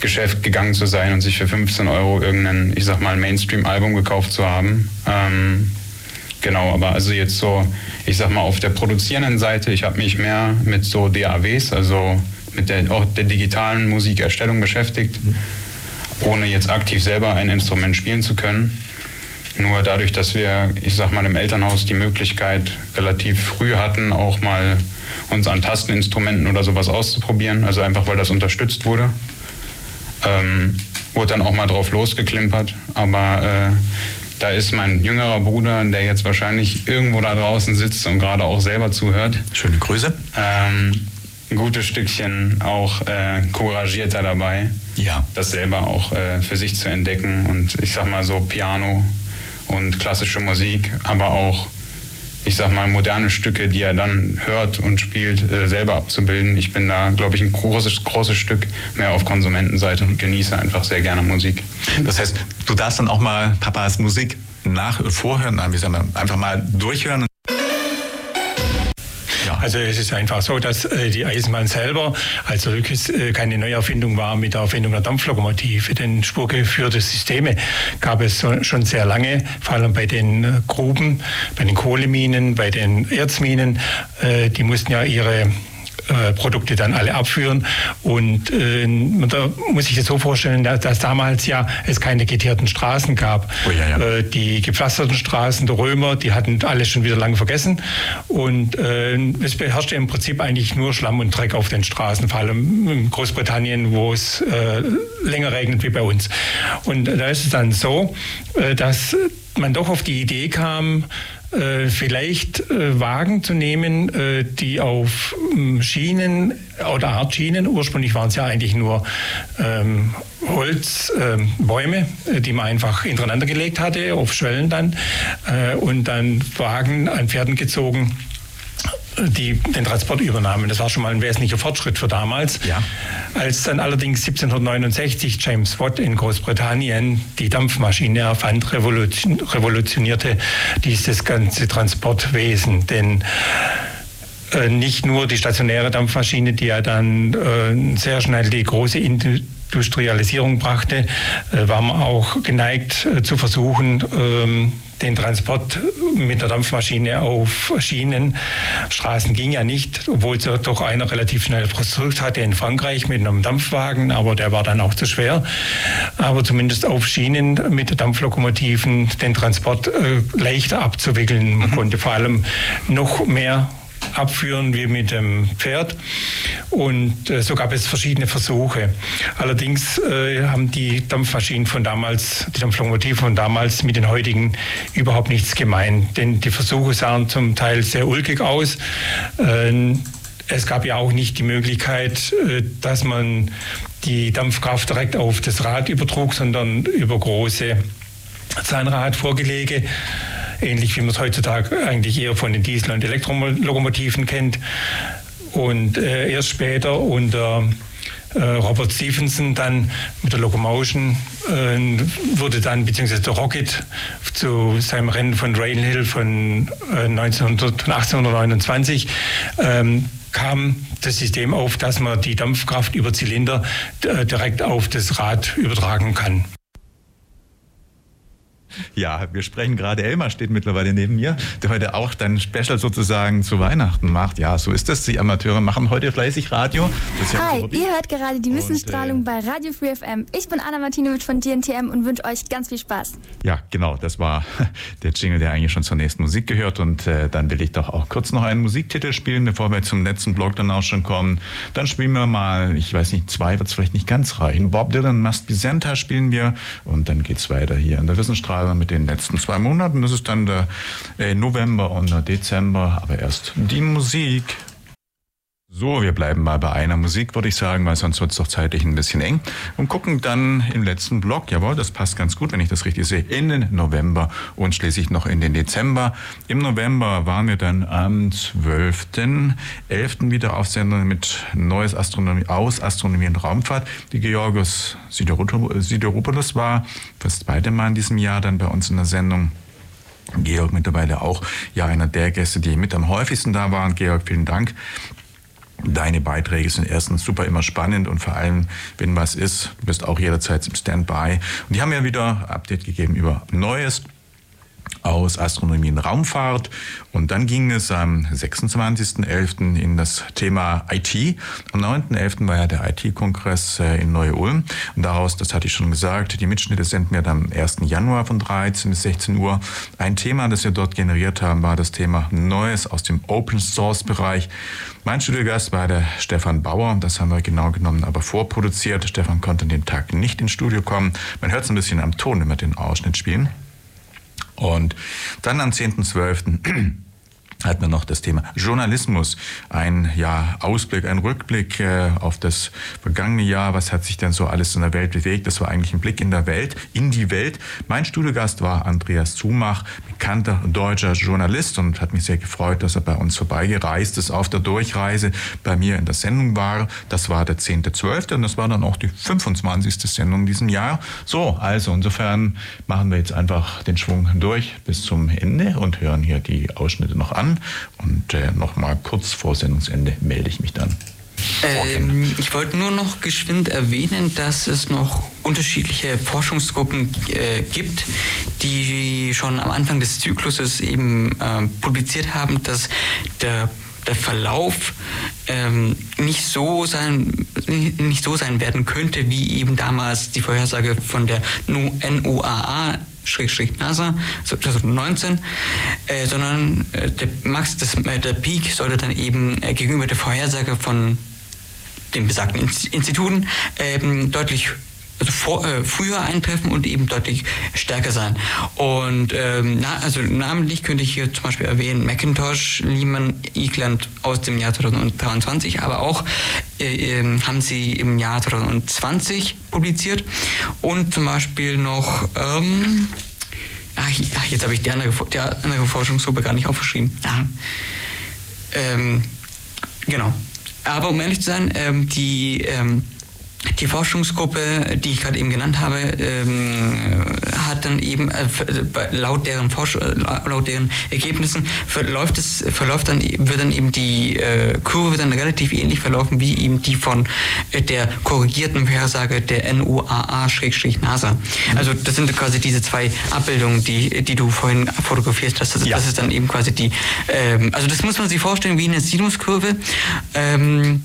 Geschäft gegangen zu sein und sich für 15 Euro irgendein, ich sag mal, Mainstream-Album gekauft zu haben. Ähm, genau, aber also jetzt so, ich sag mal, auf der produzierenden Seite, ich habe mich mehr mit so DAWs, also mit der, auch der digitalen Musikerstellung beschäftigt, ohne jetzt aktiv selber ein Instrument spielen zu können. Nur dadurch, dass wir, ich sag mal, im Elternhaus die Möglichkeit relativ früh hatten, auch mal uns an Tasteninstrumenten oder sowas auszuprobieren, also einfach weil das unterstützt wurde, ähm, wurde dann auch mal drauf losgeklimpert. Aber äh, da ist mein jüngerer Bruder, der jetzt wahrscheinlich irgendwo da draußen sitzt und gerade auch selber zuhört. Schöne Grüße. Ähm, ein gutes Stückchen auch äh, couragierter dabei, ja. das selber auch äh, für sich zu entdecken. Und ich sag mal so Piano und klassische Musik, aber auch, ich sag mal, moderne Stücke, die er dann hört und spielt, äh, selber abzubilden. Ich bin da, glaube ich, ein großes, großes Stück mehr auf Konsumentenseite und genieße einfach sehr gerne Musik. Das heißt, du darfst dann auch mal Papas Musik nach, vorhören, einfach mal durchhören. Also es ist einfach so, dass äh, die Eisenbahn selber als solches äh, keine Neuerfindung war mit der Erfindung der Dampflokomotive. Denn spurgeführte Systeme gab es schon sehr lange, vor allem bei den äh, Gruben, bei den Kohleminen, bei den Erzminen. Die mussten ja ihre äh, Produkte dann alle abführen. Und äh, da muss ich das so vorstellen, dass, dass, damals ja es keine geteerten Straßen gab. Oh, ja, ja. Äh, die gepflasterten Straßen der Römer, die hatten alles schon wieder lange vergessen. Und äh, es beherrschte im Prinzip eigentlich nur Schlamm und Dreck auf den Straßen, vor allem in Großbritannien, wo es äh, länger regnet wie bei uns. Und da ist es dann so, dass man doch auf die Idee kam, vielleicht äh, Wagen zu nehmen, äh, die auf ähm, Schienen oder Art Schienen, ursprünglich waren es ja eigentlich nur ähm, Holzbäume, ähm, die man einfach hintereinander gelegt hatte, auf Schwellen dann, und dann Wagen an Pferden gezogen die den Transport übernahmen. Das war schon mal ein wesentlicher Fortschritt für damals. Ja. Als dann allerdings 1769 James Watt in Großbritannien die Dampfmaschine erfand, revolution, revolutionierte dieses ganze Transportwesen. Denn äh, nicht nur die stationäre Dampfmaschine, die ja dann äh, sehr schnell die große Industrialisierung brachte, äh, war man auch geneigt äh, zu versuchen, ähm, den Transport mit der Dampfmaschine auf Schienen. Straßen ging ja nicht, obwohl es doch einer relativ schnell versucht hatte in Frankreich mit einem Dampfwagen, aber der war dann auch zu schwer. Aber zumindest auf Schienen mit Dampflokomotiven den Transport äh, leichter abzuwickeln. Man konnte vor allem noch mehr abführen wie mit dem Pferd. Und äh, so gab es verschiedene Versuche. Allerdings äh, haben die Dampfmaschinen von damals, die Dampflokomotiven von damals mit den heutigen überhaupt nichts gemein. Denn die Versuche sahen zum Teil sehr ulkig aus. Äh, es gab ja auch nicht die Möglichkeit, äh, dass man die Dampfkraft direkt auf das Rad übertrug, sondern über große Zahnradvorgelege ähnlich wie man es heutzutage eigentlich eher von den Diesel- und Elektrolokomotiven kennt. Und äh, erst später unter äh, Robert Stephenson dann mit der Locomotion äh, wurde dann, beziehungsweise der Rocket zu seinem Rennen von Railhill von äh, 1900, 1829 ähm, kam das System auf, dass man die Dampfkraft über Zylinder äh, direkt auf das Rad übertragen kann. Ja, wir sprechen gerade, Elmar steht mittlerweile neben mir, der heute auch dein Special sozusagen zu Weihnachten macht. Ja, so ist es. Die Amateure machen heute fleißig Radio. Ja Hi, ihr hört gerade die Wissensstrahlung und, äh, bei Radio Free FM. Ich bin Anna Martinovic von DNTM und wünsche euch ganz viel Spaß. Ja, genau, das war *laughs* der Jingle, der eigentlich schon zur nächsten Musik gehört. Und äh, dann will ich doch auch kurz noch einen Musiktitel spielen, bevor wir zum letzten Blog dann auch schon kommen. Dann spielen wir mal, ich weiß nicht, zwei wird es vielleicht nicht ganz reichen. Bob Dylan, Must Be Santa spielen wir und dann geht es weiter hier in der Wissensstrahlung mit den letzten zwei Monaten. Das ist dann der äh, November und der Dezember, aber erst die Musik. So, wir bleiben mal bei einer Musik, würde ich sagen, weil sonst wird es doch zeitlich ein bisschen eng. Und gucken dann im letzten Block, jawohl, das passt ganz gut, wenn ich das richtig sehe, in den November und schließlich noch in den Dezember. Im November waren wir dann am 12.11. wieder auf Sendung mit Neues Astronomie aus Astronomie und Raumfahrt. Die Georgos Sideropoulos war das zweite Mal in diesem Jahr dann bei uns in der Sendung. Georg mittlerweile auch ja einer der Gäste, die mit am häufigsten da waren. Georg, vielen Dank. Deine Beiträge sind erstens super immer spannend und vor allem, wenn was ist, bist auch jederzeit im Standby. Und die haben ja wieder Update gegeben über Neues aus Astronomie und Raumfahrt. Und dann ging es am 26.11. in das Thema IT. Am 9.11. war ja der IT-Kongress äh, in Neu-Ulm. Und daraus, das hatte ich schon gesagt, die Mitschnitte senden wir dann am 1. Januar von 13 bis 16 Uhr. Ein Thema, das wir dort generiert haben, war das Thema Neues aus dem Open-Source-Bereich. Mein Studiogast war der Stefan Bauer. Das haben wir genau genommen, aber vorproduziert. Stefan konnte an dem Tag nicht ins Studio kommen. Man hört es ein bisschen am Ton, wenn wir den Ausschnitt spielen. Und dann am 10.12 hat man noch das Thema Journalismus, ein ja, Ausblick, ein Rückblick äh, auf das vergangene Jahr. Was hat sich denn so alles in der Welt bewegt? Das war eigentlich ein Blick in der Welt, in die Welt. Mein Studiogast war Andreas Zumach, bekannter deutscher Journalist und hat mich sehr gefreut, dass er bei uns vorbeigereist ist auf der Durchreise bei mir in der Sendung war. Das war der 10.12. und das war dann auch die 25. Sendung in diesem Jahr. So, also insofern machen wir jetzt einfach den Schwung durch bis zum Ende und hören hier die Ausschnitte noch an. Und äh, nochmal kurz vor Sendungsende melde ich mich dann. Ähm, ich wollte nur noch geschwind erwähnen, dass es noch unterschiedliche Forschungsgruppen äh, gibt, die schon am Anfang des Zykluses eben äh, publiziert haben, dass der der Verlauf ähm, nicht so sein nicht so sein werden könnte wie eben damals die Vorhersage von der NOAA Schrägstrich NASA 2019, äh, sondern äh, der Max, das, äh, der Peak sollte dann eben äh, gegenüber der Vorhersage von den besagten Instituten ähm, deutlich also vor, äh, früher eintreffen und eben deutlich stärker sein. Und ähm, na, also namentlich könnte ich hier zum Beispiel erwähnen Macintosh, Lehman, Eagland aus dem Jahr 2023, aber auch äh, äh, haben sie im Jahr 2020 publiziert und zum Beispiel noch ähm, Ach, jetzt habe ich die andere, die andere Forschungsgruppe gar nicht aufgeschrieben. Ähm, genau. Aber um ehrlich zu sein, ähm, die ähm, die Forschungsgruppe, die ich gerade eben genannt habe, ähm, hat dann eben äh, laut deren Forsch äh, laut deren Ergebnissen verläuft es verläuft dann wird dann eben die äh, Kurve dann relativ ähnlich verlaufen wie eben die von äh, der korrigierten Vorhersage der NOAA-NASA. Also das sind quasi diese zwei Abbildungen, die die du vorhin fotografiert hast. Das, ja. das ist dann eben quasi die ähm, also das muss man sich vorstellen wie eine Sinuskurve. Ähm,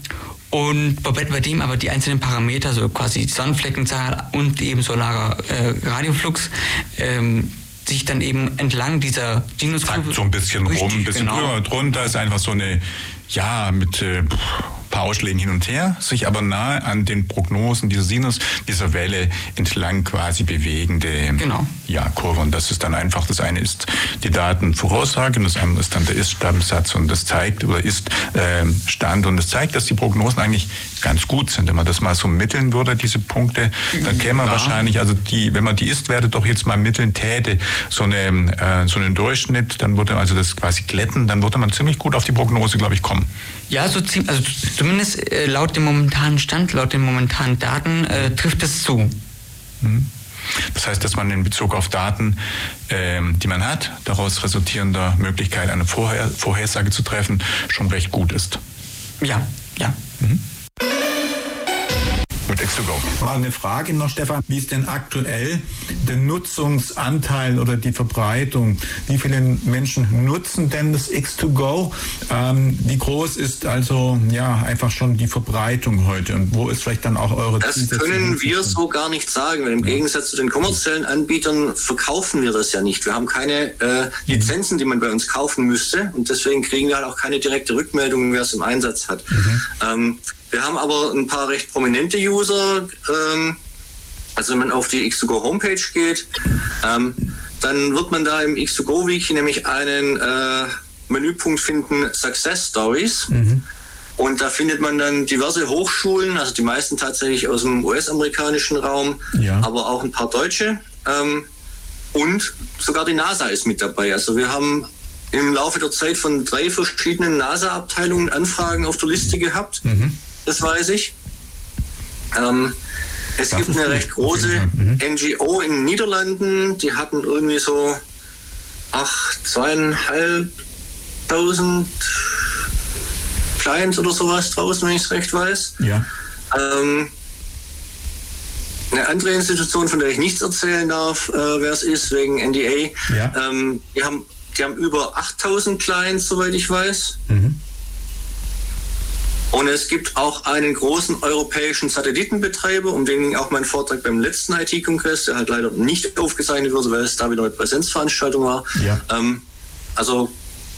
und bei, bei dem aber die einzelnen Parameter, so quasi Sonnenfleckenzahl und eben solarer äh, Radioflux, ähm, sich dann eben entlang dieser Sinuskurve... So ein bisschen rum, ein bisschen genau. drüber, drunter ist einfach so eine, ja, mit... Äh, paar Ausschlägen hin und her, sich aber nahe an den Prognosen dieser Sinus, dieser Welle entlang quasi bewegende genau. ja, Kurve. Und das ist dann einfach, das eine ist die Datenvoraussage und das andere ist dann der Ist-Stand-Satz und das zeigt oder ist ähm, Stand und das zeigt, dass die Prognosen eigentlich ganz gut sind. Wenn man das mal so mitteln würde, diese Punkte, dann käme man ja. wahrscheinlich, also die, wenn man die Ist-Werte doch jetzt mal mitteln täte, so, eine, äh, so einen Durchschnitt, dann würde also das quasi glätten, dann würde man ziemlich gut auf die Prognose, glaube ich, kommen. Ja, so ziemlich, also zumindest äh, laut dem momentanen Stand, laut den momentanen Daten äh, trifft es zu. Mhm. Das heißt, dass man in Bezug auf Daten, ähm, die man hat, daraus resultierender Möglichkeit, eine Vorher Vorhersage zu treffen, schon recht gut ist. Ja, ja. Mhm mit X2Go. Mal eine Frage noch, Stefan. Wie ist denn aktuell der Nutzungsanteil oder die Verbreitung? Wie viele Menschen nutzen denn das X2Go? Ähm, wie groß ist also ja einfach schon die Verbreitung heute und wo ist vielleicht dann auch eure Das können wir so gar nicht sagen, weil im ja. Gegensatz zu den kommerziellen Anbietern verkaufen wir das ja nicht. Wir haben keine äh, Lizenzen, die man bei uns kaufen müsste und deswegen kriegen wir halt auch keine direkte Rückmeldung, wer es im Einsatz hat. Mhm. Ähm, wir haben aber ein paar recht prominente User. Ähm, also wenn man auf die X2Go Homepage geht, ähm, dann wird man da im X2Go Wiki nämlich einen äh, Menüpunkt finden, Success Stories. Mhm. Und da findet man dann diverse Hochschulen, also die meisten tatsächlich aus dem US-amerikanischen Raum, ja. aber auch ein paar deutsche. Ähm, und sogar die NASA ist mit dabei. Also wir haben im Laufe der Zeit von drei verschiedenen NASA-Abteilungen Anfragen auf der Liste gehabt. Mhm das weiß ich. Ähm, es das gibt eine recht große mhm. NGO in den Niederlanden, die hatten irgendwie so ach, zweieinhalbtausend Clients oder sowas draußen, wenn ich es recht weiß. Ja. Ähm, eine andere Institution, von der ich nichts erzählen darf, äh, wer es ist, wegen NDA, ja. ähm, die, haben, die haben über 8000 Clients, soweit ich weiß. Mhm. Und es gibt auch einen großen europäischen Satellitenbetreiber, um den ging auch mein Vortrag beim letzten IT-Kongress, der halt leider nicht aufgezeichnet wurde, weil es da wieder eine Präsenzveranstaltung war. Ja. Ähm, also,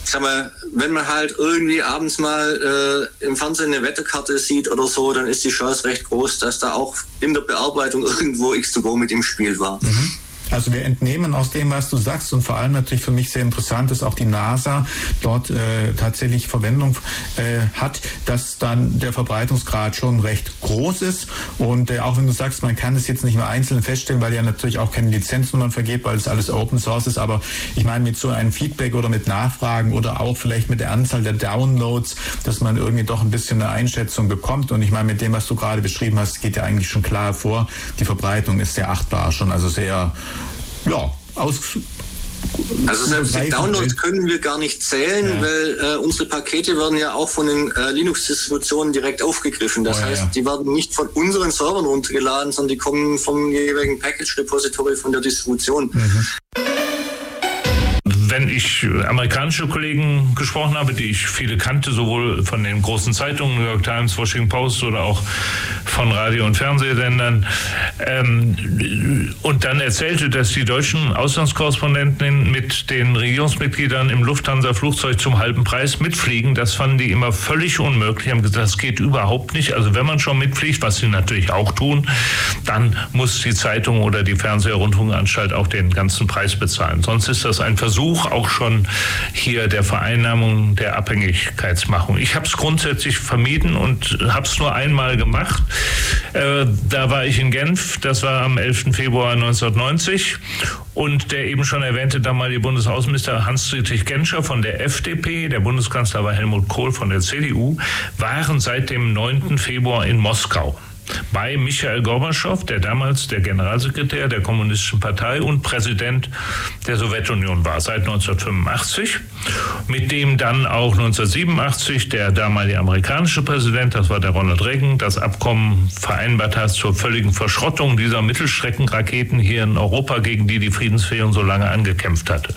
ich sag mal, wenn man halt irgendwie abends mal äh, im Fernsehen eine Wetterkarte sieht oder so, dann ist die Chance recht groß, dass da auch in der Bearbeitung *laughs* irgendwo X2Go mit im Spiel war. Mhm. Also wir entnehmen aus dem, was du sagst und vor allem natürlich für mich sehr interessant ist auch die NASA dort äh, tatsächlich Verwendung äh, hat, dass dann der Verbreitungsgrad schon recht groß ist. Und äh, auch wenn du sagst, man kann es jetzt nicht mehr einzeln feststellen, weil ja natürlich auch keine Lizenznummern vergeht, weil es alles Open Source ist, aber ich meine mit so einem Feedback oder mit Nachfragen oder auch vielleicht mit der Anzahl der Downloads, dass man irgendwie doch ein bisschen eine Einschätzung bekommt. Und ich meine mit dem, was du gerade beschrieben hast, geht ja eigentlich schon klar vor, die Verbreitung ist sehr achtbar schon, also sehr ja, aus also selbst die Downloads können wir gar nicht zählen, ja. weil äh, unsere Pakete werden ja auch von den äh, Linux-Distributionen direkt aufgegriffen. Das oh, heißt, ja. die werden nicht von unseren Servern runtergeladen, sondern die kommen vom jeweiligen Package-Repository von der Distribution. Mhm wenn ich amerikanische Kollegen gesprochen habe, die ich viele kannte, sowohl von den großen Zeitungen, New York Times, Washington Post oder auch von Radio- und Fernsehsendern, ähm, und dann erzählte, dass die deutschen Auslandskorrespondenten mit den Regierungsmitgliedern im Lufthansa-Flugzeug zum halben Preis mitfliegen, das fanden die immer völlig unmöglich. Haben gesagt, das geht überhaupt nicht. Also wenn man schon mitfliegt, was sie natürlich auch tun, dann muss die Zeitung oder die Fernseh-Rundfunkanstalt auch den ganzen Preis bezahlen. Sonst ist das ein Versuch, Auch schon hier der Vereinnahmung der Abhängigkeitsmachung. Ich habe es grundsätzlich vermieden und habe es nur einmal gemacht. Äh, da war ich in Genf, das war am 11. Februar 1990. Und der eben schon erwähnte damalige Bundesaußenminister Hans-Dietrich Genscher von der FDP, der Bundeskanzler war Helmut Kohl von der CDU, waren seit dem 9. Februar in Moskau bei Michael Gorbatschow, der damals der Generalsekretär der Kommunistischen Partei und Präsident der Sowjetunion war seit 1985, mit dem dann auch 1987 der damalige amerikanische Präsident, das war der Ronald Reagan, das Abkommen vereinbart hat zur völligen Verschrottung dieser Mittelstreckenraketen hier in Europa, gegen die die Friedensfähigung so lange angekämpft hatte.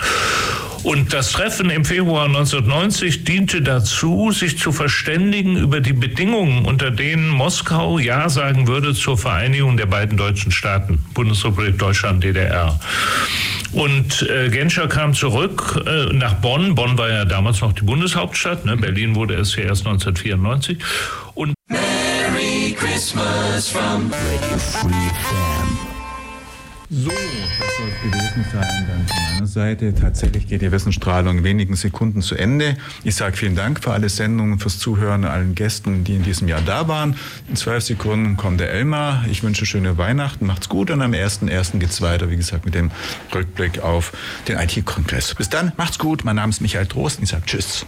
Und das Treffen im Februar 1990 diente dazu, sich zu verständigen über die Bedingungen, unter denen Moskau Ja sagen würde zur Vereinigung der beiden deutschen Staaten, Bundesrepublik Deutschland, DDR. Und äh, Genscher kam zurück äh, nach Bonn. Bonn war ja damals noch die Bundeshauptstadt. Ne? Berlin wurde es ja erst 1994. Und Merry Christmas from Radio Free FM. So, das soll es gewesen sein dann von meiner Seite. Tatsächlich geht die Wissensstrahlung in wenigen Sekunden zu Ende. Ich sage vielen Dank für alle Sendungen, fürs Zuhören, allen Gästen, die in diesem Jahr da waren. In zwölf Sekunden kommt der Elmar. Ich wünsche schöne Weihnachten, macht's gut und am 1.1. geht's weiter, wie gesagt, mit dem Rückblick auf den IT-Kongress. Bis dann, macht's gut. Mein Name ist Michael Trost und ich sage Tschüss.